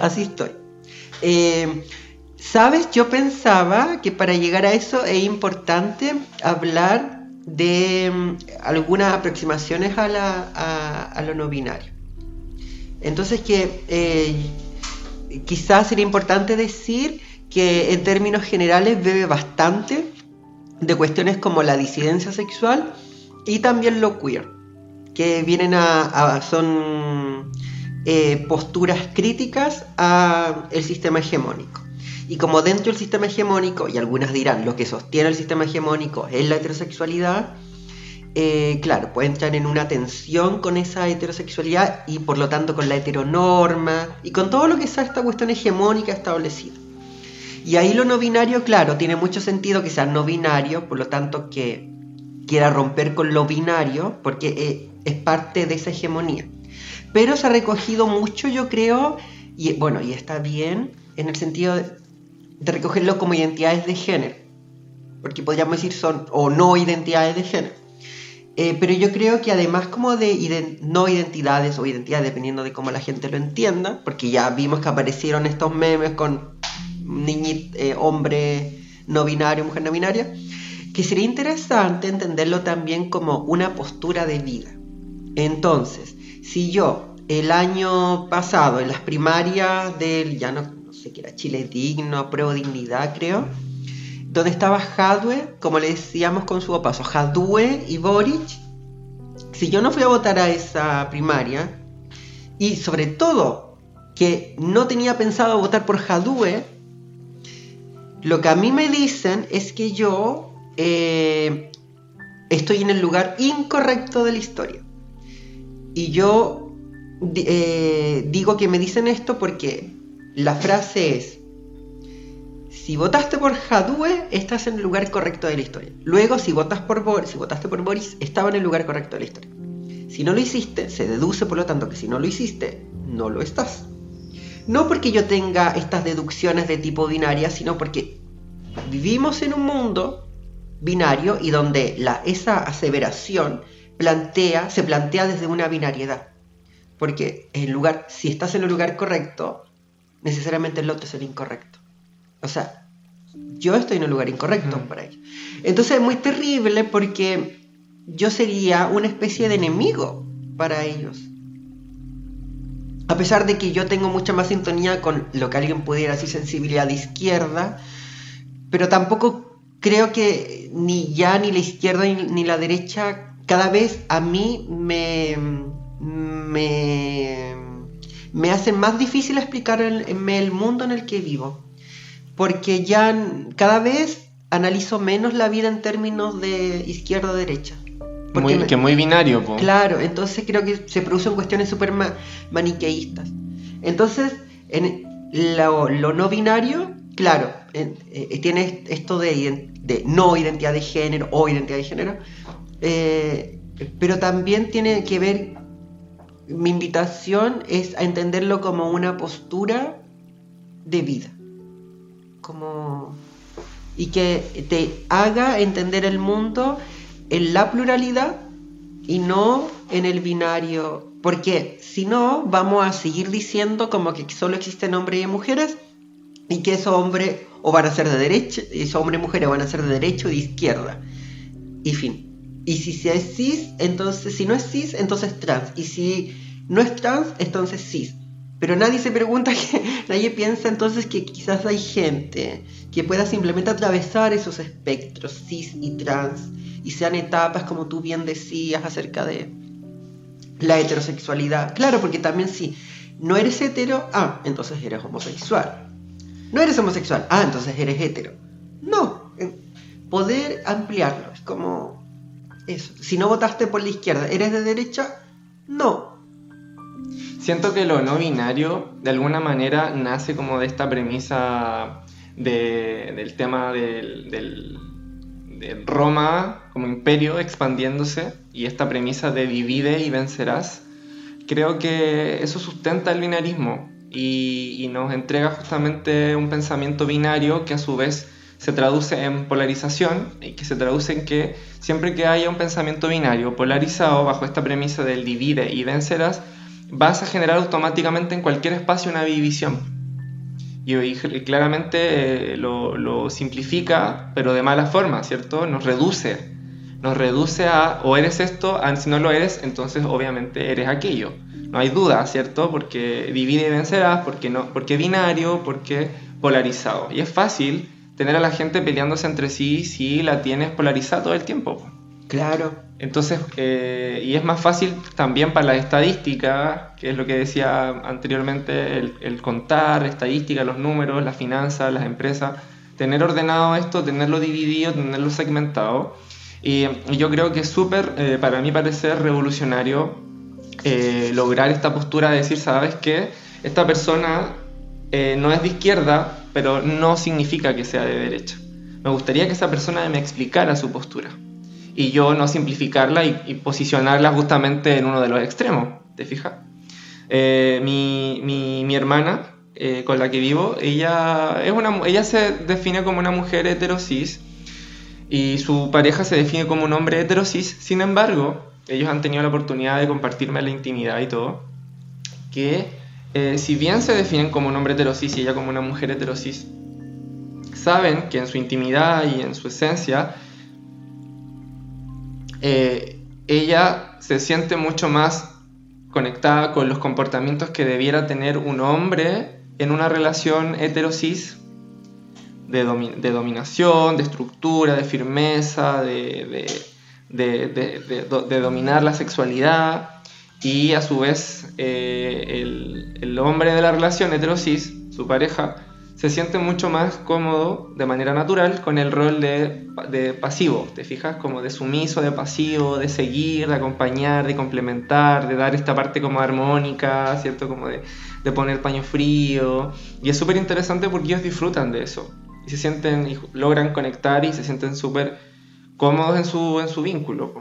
Speaker 1: Así estoy. Eh, Sabes, yo pensaba que para llegar a eso es importante hablar de mm, algunas aproximaciones a, la- a lo no binario. Entonces que eh, quizás sería importante decir que en términos generales bebe bastante de cuestiones como la disidencia sexual y también lo queer, que vienen a, a- son eh, posturas críticas al sistema hegemónico. Y como dentro del sistema hegemónico, y algunas dirán, lo que sostiene el sistema hegemónico es la heterosexualidad, eh, claro, puede entrar en una tensión con esa heterosexualidad y por lo tanto con la heteronorma y con todo lo que sea esta cuestión hegemónica establecida. Y ahí lo no binario, claro, tiene mucho sentido que sea no binario, por lo tanto que quiera romper con lo binario, porque eh, es parte de esa hegemonía. Pero se ha recogido mucho, yo creo, y bueno, y está bien, en el sentido de, de recogerlo como identidades de género, porque podríamos decir son o no identidades de género. Eh, pero yo creo que además como de iden- no identidades o identidades, dependiendo de cómo la gente lo entienda, porque ya vimos que aparecieron estos memes con niñit, eh, hombre no binario, mujer no binaria, que sería interesante entenderlo también como una postura de vida. Entonces, si yo el año pasado en las primarias del, ya no, no sé qué era, Chile Digno, Pro Dignidad creo, donde estaba Jadwe, como le decíamos con su paso, Jadwe y Boric, si yo no fui a votar a esa primaria, y sobre todo que no tenía pensado votar por Jadwe, lo que a mí me dicen es que yo eh, estoy en el lugar incorrecto de la historia. Y yo eh, digo que me dicen esto porque la frase es, si votaste por Jadwe, estás en el lugar correcto de la historia. Luego, si, votas por Bor- si votaste por Boris, estaba en el lugar correcto de la historia. Si no lo hiciste, se deduce por lo tanto que si no lo hiciste, no lo estás. No porque yo tenga estas deducciones de tipo binaria, sino porque vivimos en un mundo binario y donde la, esa aseveración plantea, se plantea desde una binariedad. Porque lugar, si estás en el lugar correcto, necesariamente el otro es el incorrecto. O sea, yo estoy en el lugar incorrecto para ellos. Entonces es muy terrible porque yo sería una especie de enemigo para ellos. A pesar de que yo tengo mucha más sintonía con lo que alguien pudiera decir sensibilidad de izquierda, pero tampoco creo que ni ya ni la izquierda ni, ni la derecha cada vez a mí me, me, me hacen más difícil explicar el, el mundo en el que vivo. Porque ya cada vez analizo menos la vida en términos de izquierda-derecha.
Speaker 2: Muy, que muy binario, po.
Speaker 1: Claro, entonces creo que se producen cuestiones súper ma- maniqueístas. Entonces, en lo, lo no binario, claro, en- eh, tiene esto de no identidad de género o identidad de género, eh, pero también tiene que ver, mi invitación es a entenderlo como una postura de vida, como y que te haga entender el mundo en la pluralidad y no en el binario. Porque si no, vamos a seguir diciendo como que solo existen hombres y mujeres y que esos hombres o van a ser de derecha, esos hombres y mujeres van a ser de derecha o de izquierda. Y fin. Y si es cis, entonces, si no es cis, entonces trans. Y si no es trans, entonces cis. Pero nadie se pregunta que, nadie piensa entonces que quizás hay gente que pueda simplemente atravesar esos espectros cis y trans y sean etapas como tú bien decías acerca de la heterosexualidad. Claro, porque también si no eres hetero, ah, entonces eres homosexual. No eres homosexual, ah, entonces eres hetero. No, poder ampliarlo, es como eso. Si no votaste por la izquierda, ¿eres de derecha? No.
Speaker 2: Siento que lo no binario de alguna manera nace como de esta premisa de- del tema del, del- de Roma como imperio expandiéndose y esta premisa de divide y vencerás. Creo que eso sustenta el binarismo y, y nos entrega justamente un pensamiento binario que a su vez se traduce en polarización y que se traduce en que siempre que haya un pensamiento binario polarizado bajo esta premisa del divide y vencerás, vas a generar automáticamente en cualquier espacio una división. Y, claramente eh, lo, simplifica, pero de mala forma, ¿cierto? Nos reduce. Nos reduce a o eres esto, a, si no lo eres, entonces obviamente eres aquello. No hay duda, ¿cierto? Porque divide y vencerás, porque, no, porque binario, porque polarizado. Y es fácil tener a la gente peleándose entre sí si la tienes polarizada todo el tiempo.
Speaker 1: Claro.
Speaker 2: Entonces, eh, y es más fácil también para las estadísticas, que es lo que decía anteriormente, el, contar, estadística, los números, las finanzas, las empresas, tener ordenado esto, tenerlo dividido, tenerlo segmentado. Y, yo creo que es súper, eh, para mí parecer revolucionario, eh, lograr esta postura de decir, ¿sabes qué? Esta persona no es de izquierda, pero no significa que sea de derecha. Me gustaría que esa persona me explicara su postura y yo no simplificarla y, y posicionarla justamente en uno de los extremos, ¿te fijas? Eh, mi, mi, mi hermana eh, con la que vivo, ella, es una, ella se define como una mujer heterosis y su pareja se define como un hombre heterosis, sin embargo, ellos han tenido la oportunidad de compartirme la intimidad y todo, que eh, si bien se definen como un hombre heterosis y ella como una mujer heterosis, saben que en su intimidad y en su esencia eh, ella se siente mucho más conectada con los comportamientos que debiera tener un hombre en una relación heterosis de, domi- de dominación, de estructura, de firmeza, de dominar la sexualidad. Y a su vez eh, el, el hombre de la relación heterosis, su pareja, se siente mucho más cómodo de manera natural con el rol de, de pasivo, ¿te fijas? Como de sumiso, de pasivo, de seguir, de acompañar, de complementar, de dar esta parte como armónica, ¿cierto? Como de, de poner paño frío. Y es súper interesante porque ellos disfrutan de eso. Y se sienten, y logran conectar y se sienten súper cómodos en su, en su vínculo.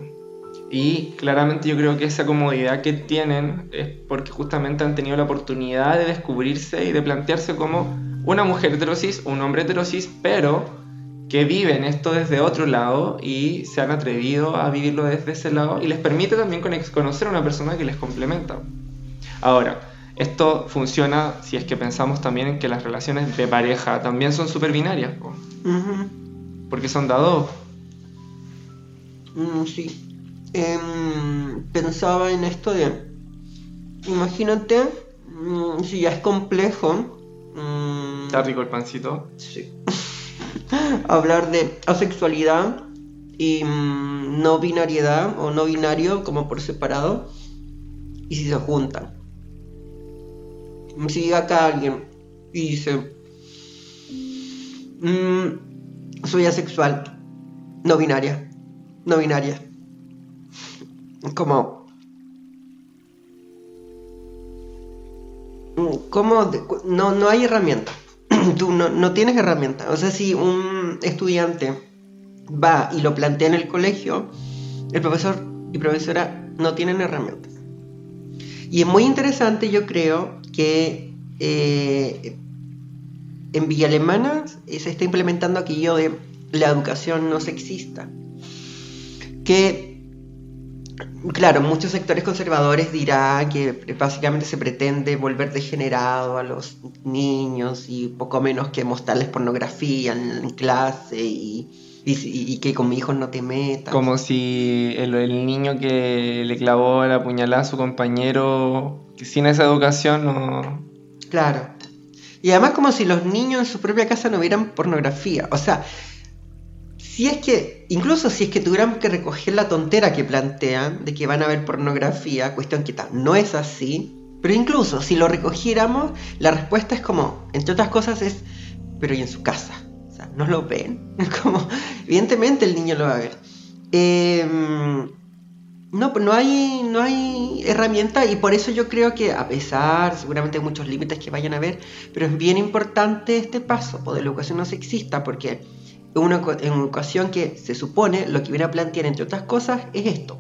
Speaker 2: Y claramente yo creo que esa comodidad que tienen es porque justamente han tenido la oportunidad de descubrirse y de plantearse como una mujer heterosis, un hombre heterosis, pero que viven esto desde otro lado y se han atrevido a vivirlo desde ese lado y les permite también conocer a una persona que les complementa. Ahora, esto funciona si es que pensamos también en que las relaciones de pareja también son súper binarias, po, porque son dados.
Speaker 1: Mm, sí. Em, pensaba en esto de. Imagínate, mm, si ya es complejo. mm,
Speaker 2: Está rico el pancito.
Speaker 1: sí. hablar de asexualidad y mm, no binariedad o no binario como por separado. Y si se juntan. Si llega acá alguien y dice, "Mm, soy asexual, no binaria, no binaria. Como... mm, cu- No, no hay herramienta. Tú no, no tienes herramienta. O sea, si un estudiante va y lo plantea en el colegio, el profesor y profesora no tienen herramientas. Y es muy interesante, yo creo, que eh, en Villa Alemana se está implementando aquello de la educación no sexista. Que, claro, muchos sectores conservadores dirán que básicamente se pretende volver degenerado a los niños y poco menos que mostrarles pornografía en, en clase y, y si- y que con mis hijos no te metas.
Speaker 2: Como si el, el niño que le clavó la puñalada a su compañero, que sin esa educación no...
Speaker 1: Claro. Y además como si los niños en su propia casa no vieran pornografía. O sea, si es que, incluso si es que tuviéramos que recoger la tontera que plantean de que van a ver pornografía, cuestión que tal, no es así. Pero incluso si lo recogiéramos, la respuesta es como, entre otras cosas es, pero ¿y en su casa? O sea, ¿no lo ven? Como, evidentemente el niño lo va a ver. Em, no, no hay, no hay herramienta y por eso yo creo que a pesar, seguramente hay muchos límites que vayan a ver, pero es bien importante este paso pues, de educación no sexista porque una, en una educación que se supone lo que viene a plantear entre otras cosas es esto,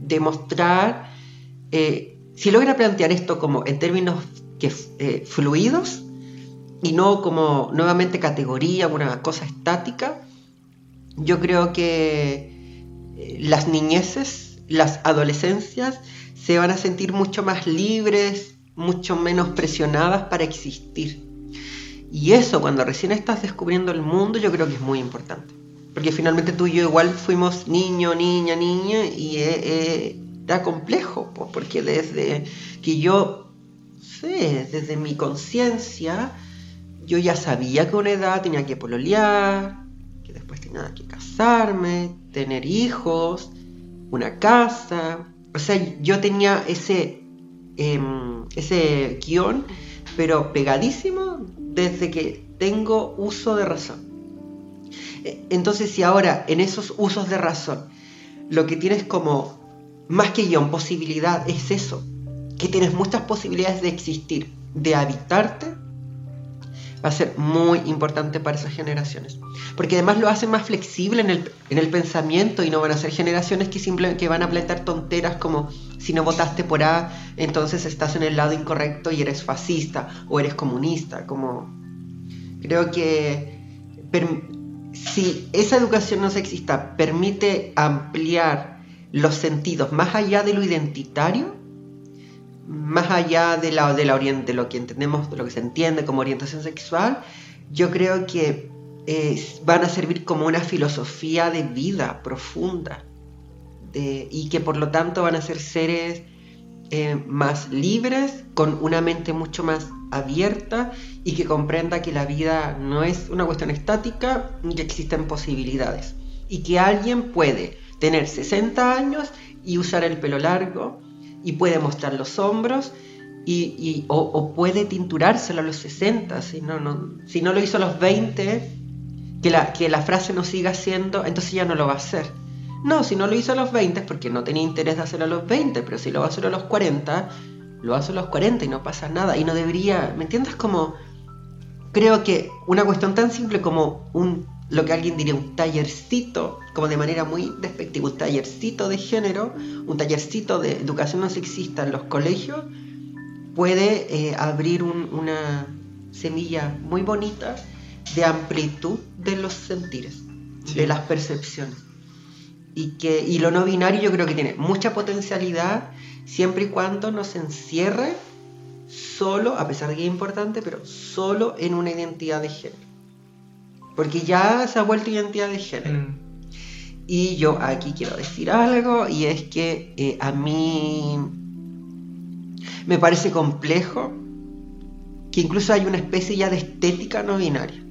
Speaker 1: demostrar, eh, si logra plantear esto como en términos que, eh, fluidos y no como nuevamente categoría, una cosa estática, yo creo que eh, las niñeces, las adolescencias se van a sentir mucho más libres, mucho menos presionadas para existir. Y eso cuando recién estás descubriendo el mundo yo creo que es muy importante. Porque finalmente tú y yo igual fuimos niño, niña, niña y eh, eh, era complejo, po, porque desde que yo desde mi conciencia, yo ya sabía que una edad tenía que pololear, que después tenía que casarme, tener hijos, una casa. O sea, yo tenía ese, em, ese guion, pero pegadísimo desde que tengo uso de razón. E- Entonces, si ahora en esos usos de razón lo que tienes como más que guion, posibilidad, es eso, que tienes muchas posibilidades de existir, de habitarte, va a ser muy importante para esas generaciones. Porque además lo hacen más flexible en el, en el pensamiento y no van a ser generaciones que simplemente van a plantear tonteras como si no votaste por A, entonces estás en el lado incorrecto y eres fascista o eres comunista. Como creo que si esa educación no sexista permite ampliar los sentidos más allá de lo identitario, más allá de, la, de, la de lo que entendemos, de lo que se entiende como orientación sexual, yo creo que van a servir como una filosofía de vida profunda y que por lo tanto van a ser seres eh, más libres, con una mente mucho más abierta y que comprenda que la vida no es una cuestión estática y que existen posibilidades. Y que alguien puede tener 60 años y usar el pelo largo y puede mostrar los hombros y, o, puede tinturárselo a los 60, si no, si no lo hizo a los 20, que la, que la frase no siga siendo, entonces ya no lo va a hacer. No, si no lo hizo a los 20 es porque no tenía interés de hacerlo a los 20, pero si lo va a hacer a los 40, lo hace a los 40 y no pasa nada. Y no debería, ¿me entiendes? Como, creo que una cuestión tan simple como un, lo que alguien diría un tallercito, como de manera muy despectiva, un tallercito de género, un tallercito de educación no sexista en los colegios, puede eh, abrir un- una semilla muy bonita de amplitud de los sentires,
Speaker 2: Sí.
Speaker 1: de las percepciones. Y, que, y lo no binario yo creo que tiene mucha potencialidad siempre y cuando no se encierre solo, a pesar de que es importante, pero solo en una identidad de género. Porque ya se ha vuelto identidad de género.
Speaker 2: Mm.
Speaker 1: Y yo aquí quiero decir algo, y es que eh, a mí me parece complejo que incluso hay una especie ya de estética no binaria.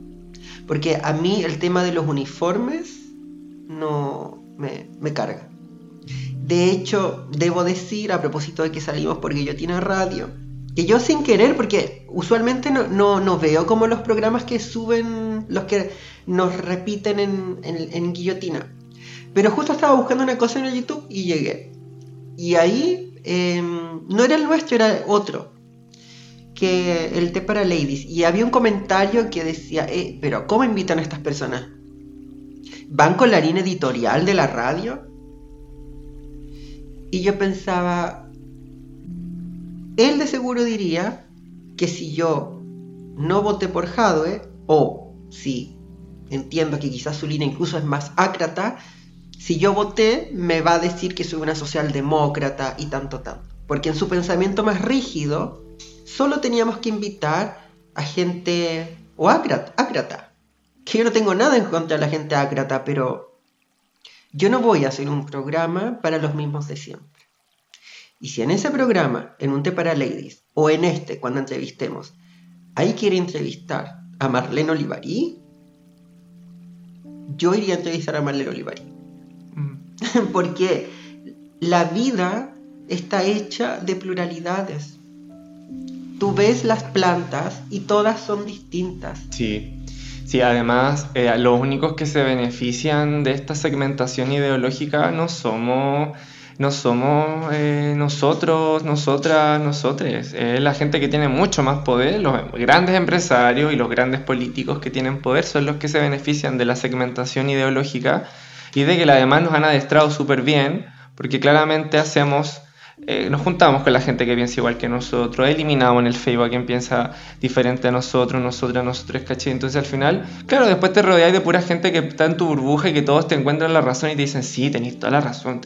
Speaker 1: Porque a mí el tema de los uniformes no me, me carga. De hecho, debo decir, a propósito de que salimos porque yo tiene radio, que yo sin querer, porque usualmente no, no, no veo como los programas que suben, los que nos repiten en, guillotina. Pero justo estaba buscando una cosa en el YouTube y llegué. Y ahí eh, no era el nuestro, era otro. Que el té para ladies. Y había un comentario que decía, eh, pero ¿cómo invitan a estas personas? ¿Van con la línea editorial de la radio? Y yo pensaba, él de seguro diría que si yo no voté por Jadwe, o si entiendo que quizás su línea incluso es más ácrata, si yo voté me va a decir que soy una socialdemócrata y tanto tanto. Porque en su pensamiento más rígido, solo teníamos que invitar a gente o ácrata, ácrata. Que yo no tengo nada en contra de la gente ácrata, pero yo no voy a hacer un programa para los mismos de siempre. Y si en ese programa, en un té para ladies, o en este, cuando entrevistemos, ahí quiere entrevistar a Marlene Olivarí, yo iría a entrevistar a Marlene Olivarí.
Speaker 2: Mm.
Speaker 1: Porque la vida está hecha de pluralidades. Tú ves las plantas y todas son distintas.
Speaker 2: Sí. Sí, además, eh, los únicos que se benefician de esta segmentación ideológica no somos, no somos eh, nosotros, nosotras, nosotres. Es la gente que tiene mucho más poder, los grandes empresarios y los grandes políticos que tienen poder son los que se benefician de la segmentación ideológica y de que además nos han adestrado súper bien, porque claramente hacemos eh, nos juntamos con la gente que piensa igual que nosotros, eliminamos en el Facebook a quien piensa diferente a nosotros, nosotras, nosotros, ¿caché? Entonces al final, claro, después te rodeas de pura gente que está en tu burbuja y que todos te encuentran la razón y te dicen, sí, tenéis toda la razón,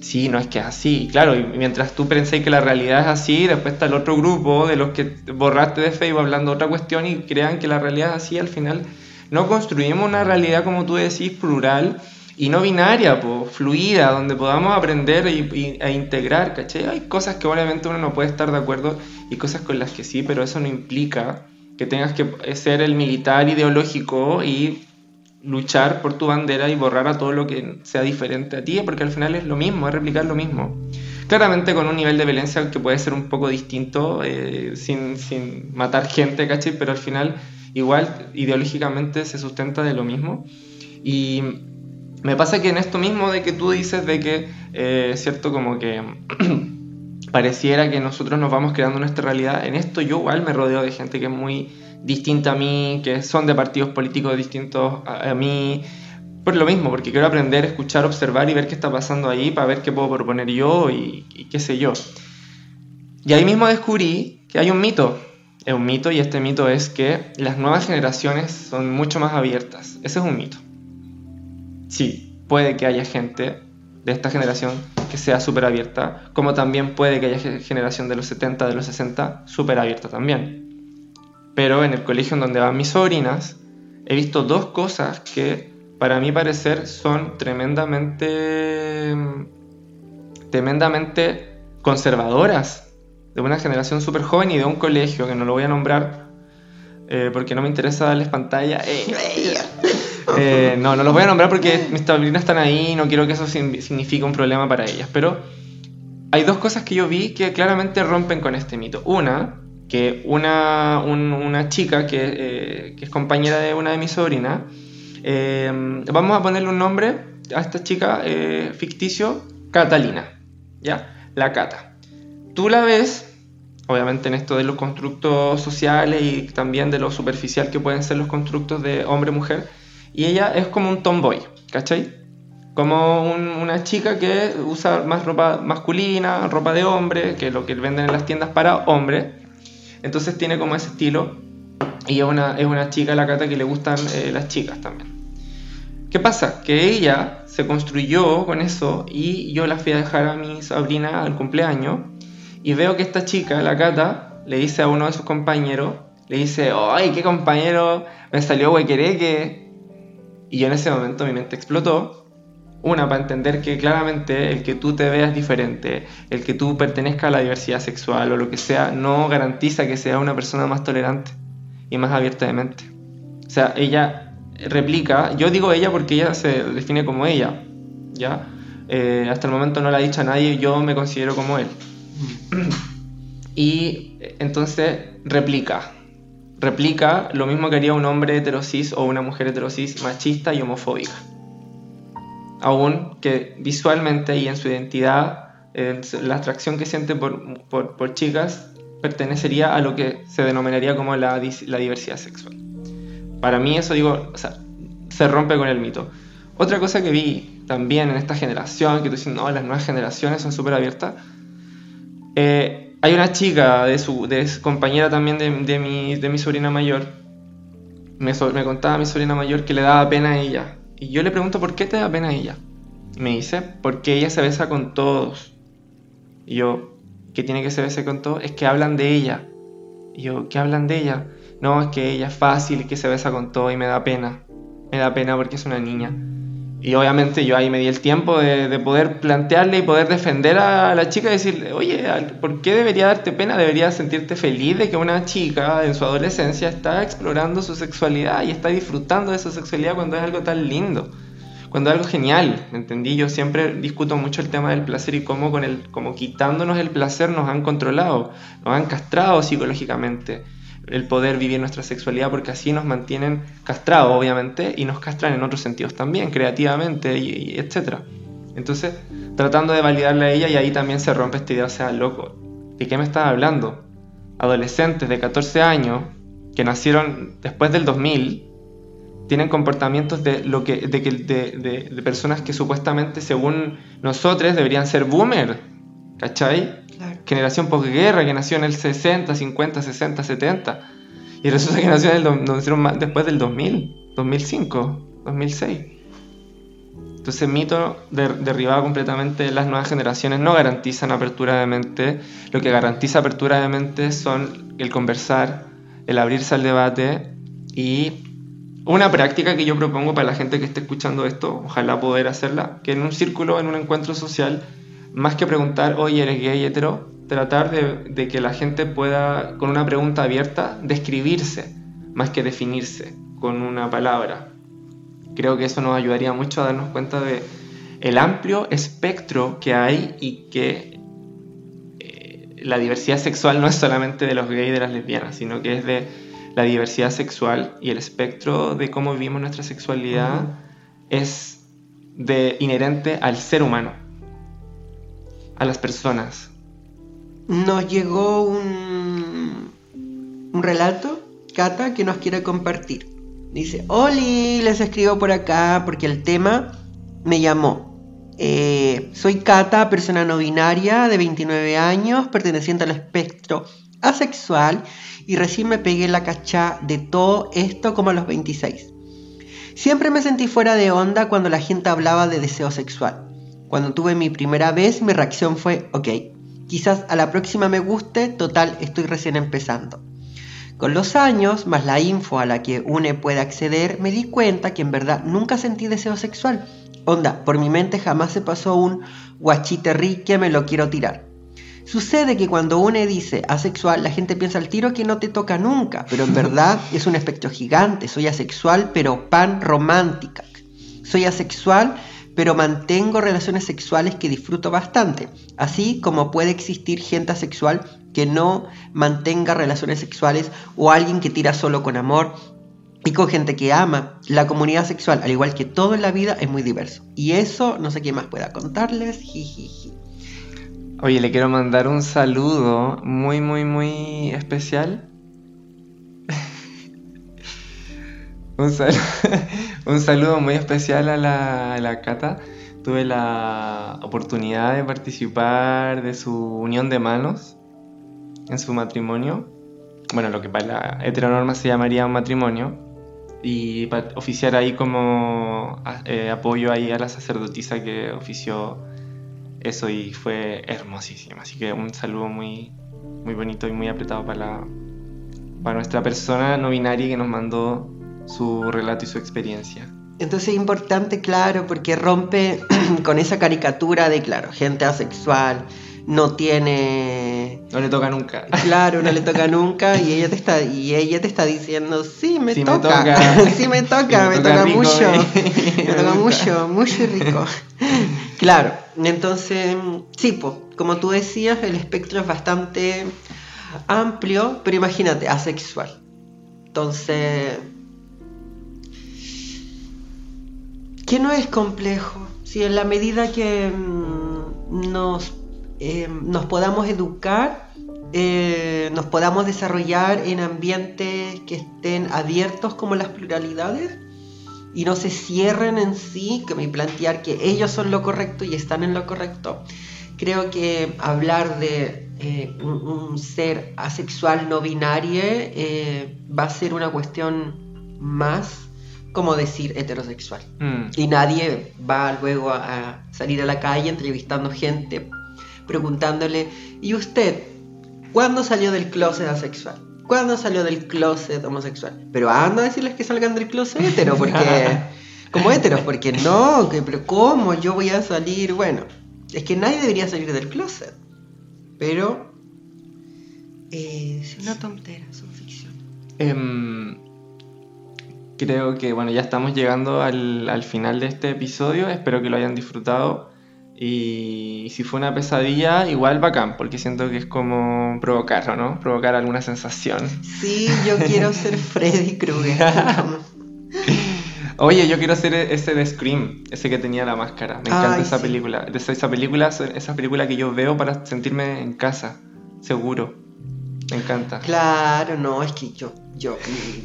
Speaker 2: sí, no es que es así. Claro, y mientras tú pensáis que la realidad es así, después está el otro grupo de los que borraste de Facebook hablando otra cuestión y crean que la realidad es así, al final no construimos una realidad, como tú decís, plural y no binaria, pues, fluida, donde podamos aprender y, y- e integrar, ¿cachai? Hay cosas que obviamente uno no puede estar de acuerdo y cosas con las que sí, pero eso no implica que tengas que ser el militar ideológico y luchar por tu bandera y borrar a todo lo que sea diferente a ti, porque al final es lo mismo, es replicar lo mismo. Claramente con un nivel de violencia que puede ser un poco distinto, eh, sin, sin matar gente, ¿cachai? Pero al final igual ideológicamente se sustenta de lo mismo. Y me pasa que en esto mismo de que tú dices de que, eh, cierto, como que pareciera que nosotros nos vamos creando nuestra realidad, en esto yo igual me rodeo de gente que es muy distinta a mí, que son de partidos políticos distintos a, mí, por lo mismo, porque quiero aprender, escuchar, observar y ver qué está pasando ahí para ver qué puedo proponer yo y, y qué sé yo. Y ahí mismo descubrí que hay un mito. Es un mito y este mito es que las nuevas generaciones son mucho más abiertas. Ese es un mito. Sí, puede que haya gente de esta generación que sea súper abierta, como también puede que haya ge- generación de los 70, de los 60, súper abierta también. Pero en el colegio en donde van mis sobrinas, he visto dos cosas que para mi parecer son tremendamente tremendamente conservadoras de una generación súper joven y de un colegio que no lo voy a nombrar eh, porque no me interesa darles pantalla. Eh, eh, no, no los voy a nombrar porque mis sobrinas están ahí y no quiero que eso signifique un problema para ellas. Pero hay dos cosas que yo vi que claramente rompen con este mito. Una, que una, un- una chica que, eh, que es compañera de una de mis sobrinas, eh, vamos a ponerle un nombre a esta chica ficticio, Catalina. ¿Ya? La Cata. Tú la ves, obviamente en esto de los constructos sociales y también de lo superficial que pueden ser los constructos de hombre-mujer, y ella es como un tomboy, ¿cachai? Como un- una chica que usa más ropa masculina, ropa de hombre, que lo que venden en las tiendas para hombre. Entonces tiene como ese estilo. Y es una, es una chica, la cata, que le gustan eh, las chicas también. ¿Qué pasa? Que ella se construyó con eso y yo la fui a dejar a mi sobrina al cumpleaños y veo que esta chica, la Cata, le dice a uno de sus compañeros, le dice, ¡ay, qué compañero! Me salió huequereque. Y en ese momento mi mente explotó. Una, para entender que claramente el que tú te veas diferente, el que tú pertenezcas a la diversidad sexual o lo que sea, no garantiza que sea una persona más tolerante y más abierta de mente. O sea, ella replica, yo digo ella porque ella se define como ella, ¿ya? Eh, hasta el momento no le ha dicho a nadie, yo me considero como él. Y eh, entonces replica. Replica lo mismo que haría un hombre heterosis o una mujer heterosis machista y homofóbica. Aún que visualmente y en su identidad, la atracción que siente por, por- chicas pertenecería a lo que se denominaría como la, la diversidad sexual. Para mí eso digo, o sea, se rompe con el mito. Otra cosa que vi también en esta generación, que tú dices, no, las nuevas generaciones son súper abiertas, eh, hay una chica de su, de su compañera también de, mi, de mi sobrina mayor, me, so- contaba mi sobrina mayor que le daba pena a ella. Y yo le pregunto, ¿por qué te da pena a ella? Me dice, porque ella se besa con todos. Y yo, ¿qué tiene que se bese con todos? Es que hablan de ella. Y yo, ¿qué hablan de ella? No, es que ella es fácil, que se besa con todo y me da pena. Me da pena porque es una niña. Y obviamente yo ahí me di el tiempo de, de poder plantearle y poder defender a la chica y decirle, oye, ¿por qué debería darte pena? Deberías sentirte feliz de que una chica en su adolescencia está explorando su sexualidad y está disfrutando de su sexualidad cuando es algo tan lindo, cuando es algo genial, ¿me entendí? Yo siempre discuto mucho el tema del placer y cómo con el, como quitándonos el placer nos han controlado, nos han castrado psicológicamente el poder vivir nuestra sexualidad porque así nos mantienen castrados obviamente y nos castran en otros sentidos también, creativamente y, y etcétera. Entonces, tratando de validarle a ella y ahí también se rompe esta idea, o sea, loco, ¿de qué me estás hablando? Adolescentes de 14 años que nacieron después del 2000 tienen comportamientos de lo que de, de, de- de personas que supuestamente según nosotros deberían ser boomer, ¿cachai?
Speaker 1: Claro.
Speaker 2: generación posguerra que nació en el 60, 50, 60, 70. Y resulta que nació en el, después del 2000, 2005, 2006. Entonces mito de, derribado completamente las nuevas generaciones no garantizan apertura de mente. Lo que garantiza apertura de mente son el conversar, el abrirse al debate y una práctica que yo propongo para la gente que esté escuchando esto, ojalá poder hacerla, que en un círculo, en un encuentro social, más que preguntar, oye, ¿eres gay, hetero? Tratar de, de que la gente pueda, con una pregunta abierta, describirse, más que definirse con una palabra. Creo que eso nos ayudaría mucho a darnos cuenta de el amplio espectro que hay y que eh, la diversidad sexual no es solamente de los gays y de las lesbianas, sino que es de la diversidad sexual y el espectro de cómo vivimos nuestra sexualidad es de inherente al ser humano, a las personas.
Speaker 1: Nos llegó un, relato, Cata, que nos quiere compartir. Dice, Oli, les escribo por acá porque el tema me llamó. Eh, soy Cata, persona no binaria de 29 años, perteneciente al espectro asexual y recién me pegué la cachá de todo esto como a los 26. Siempre me sentí fuera de onda cuando la gente hablaba de deseo sexual. Cuando tuve mi primera vez, mi reacción fue, ok, quizás a la próxima me guste, total, estoy recién empezando. Con los años, más la info a la que une puede acceder, me di cuenta que en verdad nunca sentí deseo sexual. Onda, por mi mente jamás se pasó un guachite rique, me lo quiero tirar. Sucede que cuando uno dice asexual, la gente piensa al tiro que no te toca nunca, pero en verdad es un espectro gigante. Soy asexual, pero pan romántica. Soy asexual, pero mantengo relaciones sexuales que disfruto bastante. Así como puede existir gente asexual que no mantenga relaciones sexuales o alguien que tira solo con amor y con gente que ama. La comunidad sexual, al igual que todo en la vida, es muy diverso. Y eso no sé qué más pueda contarles. Jijiji.
Speaker 2: Oye, le quiero mandar un saludo muy, muy, muy especial. un, sal- un saludo muy especial a la, a Cata. Tuve la oportunidad de participar de su unión de manos en su matrimonio. Bueno, lo que para la heteronorma se llamaría un matrimonio. Y pa- oficiar ahí como eh, apoyo ahí a la sacerdotisa que ofició eso y fue hermosísimo. Así que un saludo muy, muy bonito y muy apretado para, para nuestra persona no binaria que nos mandó su relato y su experiencia.
Speaker 1: Entonces es importante, claro, porque rompe con esa caricatura de, claro, gente asexual, no tiene...
Speaker 2: No le toca nunca.
Speaker 1: Claro, no le toca nunca y ella te está y ella te está diciendo, sí, me
Speaker 2: Sí me
Speaker 1: toca,
Speaker 2: toca.
Speaker 1: sí me toca,
Speaker 2: me
Speaker 1: me,
Speaker 2: toca
Speaker 1: toca,
Speaker 2: rico,
Speaker 1: mucho,
Speaker 2: eh.
Speaker 1: me toca mucho, mucho rico. Claro, entonces, sí, po, como tú decías, el espectro es bastante amplio, pero imagínate, asexual. Entonces, que no es complejo. Si en la medida que mm, nos, eh, nos podamos educar, eh, nos podamos desarrollar en ambientes que estén abiertos como las pluralidades y no se cierren en sí, que me plantear que ellos son lo correcto y están en lo correcto. Creo que hablar de eh, un, ser asexual no binario va a ser una cuestión más como decir heterosexual.
Speaker 2: Mm.
Speaker 1: Y nadie va luego a, a salir a la calle entrevistando gente, preguntándole, ¿y usted cuándo salió del closet asexual? ¿Cuándo salió del closet homosexual? Pero anda a decirles que salgan del closet hetero, porque... como heteros, porque no, que, pero ¿cómo yo voy a salir? Bueno, es que nadie debería salir del closet. Pero... eh, es una tontera, son ficción.
Speaker 2: Em, creo que bueno, ya estamos llegando al, al final de este episodio. Espero que lo hayan disfrutado. Y si fue una pesadilla, igual bacán, porque siento que es como provocar, ¿no? Provocar alguna sensación.
Speaker 1: Sí, yo quiero ser Freddy Krueger.
Speaker 2: Oye, yo quiero hacer ese de Scream, ese que tenía la máscara. Me encanta
Speaker 1: Ay,
Speaker 2: esa
Speaker 1: sí.
Speaker 2: película. Esa, esa película. Esa película que yo veo para sentirme en casa, seguro. Me encanta.
Speaker 1: Claro, no, es que yo, yo,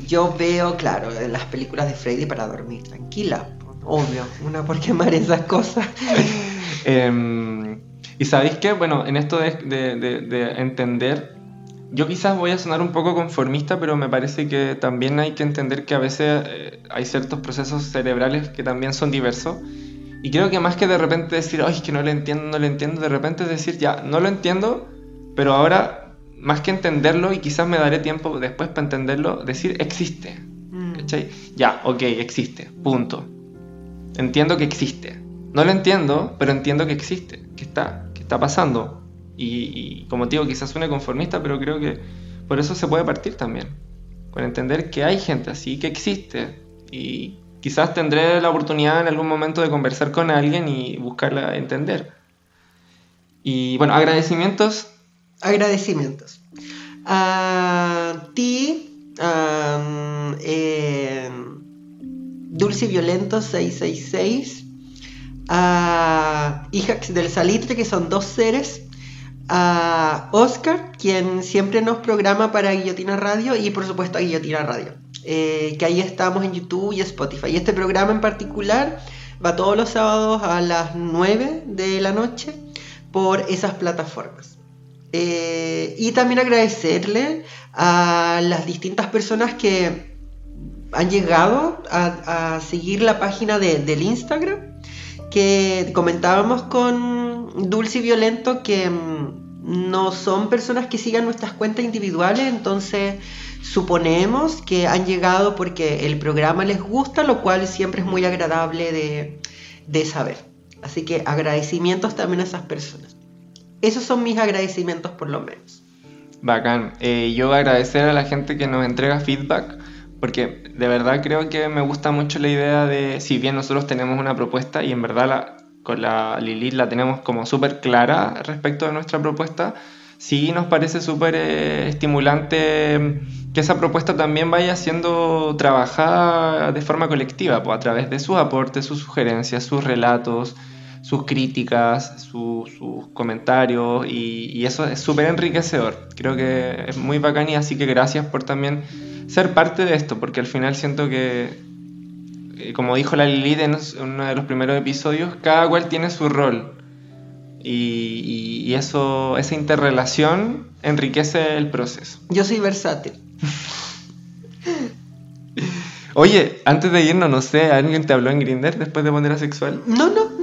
Speaker 1: yo veo, claro, las películas de Freddy para dormir tranquila. Obvio, una por quemar esas cosas.
Speaker 2: Em, y sabéis que, bueno, en esto de, de- de- de entender, yo quizás voy a sonar un poco conformista, pero me parece que también hay que entender que a veces eh, hay ciertos procesos cerebrales que también son diversos. Y creo que más que de repente decir, ay, es que no lo entiendo, no lo entiendo, de repente es decir, ya, no lo entiendo, pero ahora, más que entenderlo, y quizás me daré tiempo después para entenderlo, decir, existe.
Speaker 1: Mm.
Speaker 2: Ya, ok, existe, punto. Entiendo que existe. No lo entiendo, pero entiendo que existe, que está, que está pasando. Y, y como te digo, quizás suene conformista, pero creo que por eso se puede partir también. Con entender que hay gente así, que existe. Y quizás tendré la oportunidad en algún momento de conversar con alguien y buscarla entender. Y bueno, agradecimientos.
Speaker 1: Agradecimientos. A ti, a eh, Dulce Violento 666, a Hijax del Salitre, que son dos seres, a Oscar, quien siempre nos programa para Guillotina Radio, y por supuesto a Guillotina Radio, eh, que ahí estamos en YouTube y Spotify. Y este programa en particular va todos los sábados a las 9 de la noche por esas plataformas. Eh, y también agradecerle a las distintas personas que han llegado a, seguir la página de- del Instagram, que comentábamos con Dulce y Violento que mm, no son personas que sigan nuestras cuentas individuales, entonces suponemos que han llegado porque el programa les gusta, lo cual siempre es muy agradable de saber. Así que agradecimientos también a esas personas. Esos son mis agradecimientos por lo menos.
Speaker 2: Bacán. Eh, yo agradecer a la gente que nos entrega feedback, porque de verdad creo que me gusta mucho la idea de, si bien nosotros tenemos una propuesta y en verdad la, con la Lilith la tenemos como súper clara respecto de nuestra propuesta, sí nos parece súper eh, estimulante mm, que esa propuesta también vaya siendo trabajada de forma colectiva, pues, a través de sus aportes, sus sugerencias, sus relatos, sus críticas, su- sus comentarios y, y eso es súper enriquecedor. Creo que es muy bacán y así que gracias por también ser parte de esto, porque al final siento que, eh, como dijo la Lilith en uno de los primeros episodios, cada cual tiene su rol. Y, y- y eso, esa interrelación enriquece el proceso.
Speaker 1: Yo soy versátil.
Speaker 2: Oye, antes de irnos, no sé, ¿alguien te habló en Grinder después de poner asexual?
Speaker 1: No, no.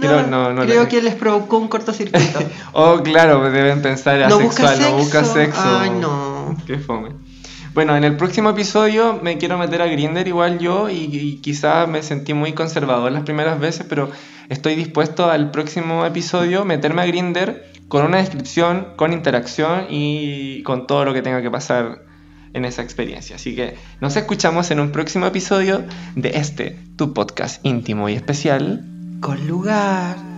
Speaker 2: Creo-
Speaker 1: nada.
Speaker 2: no, no
Speaker 1: Creo
Speaker 2: le-
Speaker 1: que les provocó un cortocircuito.
Speaker 2: Oh, claro, deben pensar
Speaker 1: No busca
Speaker 2: asexual, no busca
Speaker 1: sexo.
Speaker 2: sexo.
Speaker 1: Ay, no.
Speaker 2: Qué fome. Bueno, en el próximo episodio me quiero meter a Grinder igual yo y, y quizá me sentí muy conservador las primeras veces, pero estoy dispuesto al próximo episodio meterme a Grinder con una descripción, con interacción y con todo lo que tenga que pasar en esa experiencia. Así que nos escuchamos en un próximo episodio de este, tu podcast íntimo y especial.
Speaker 1: Con lugar.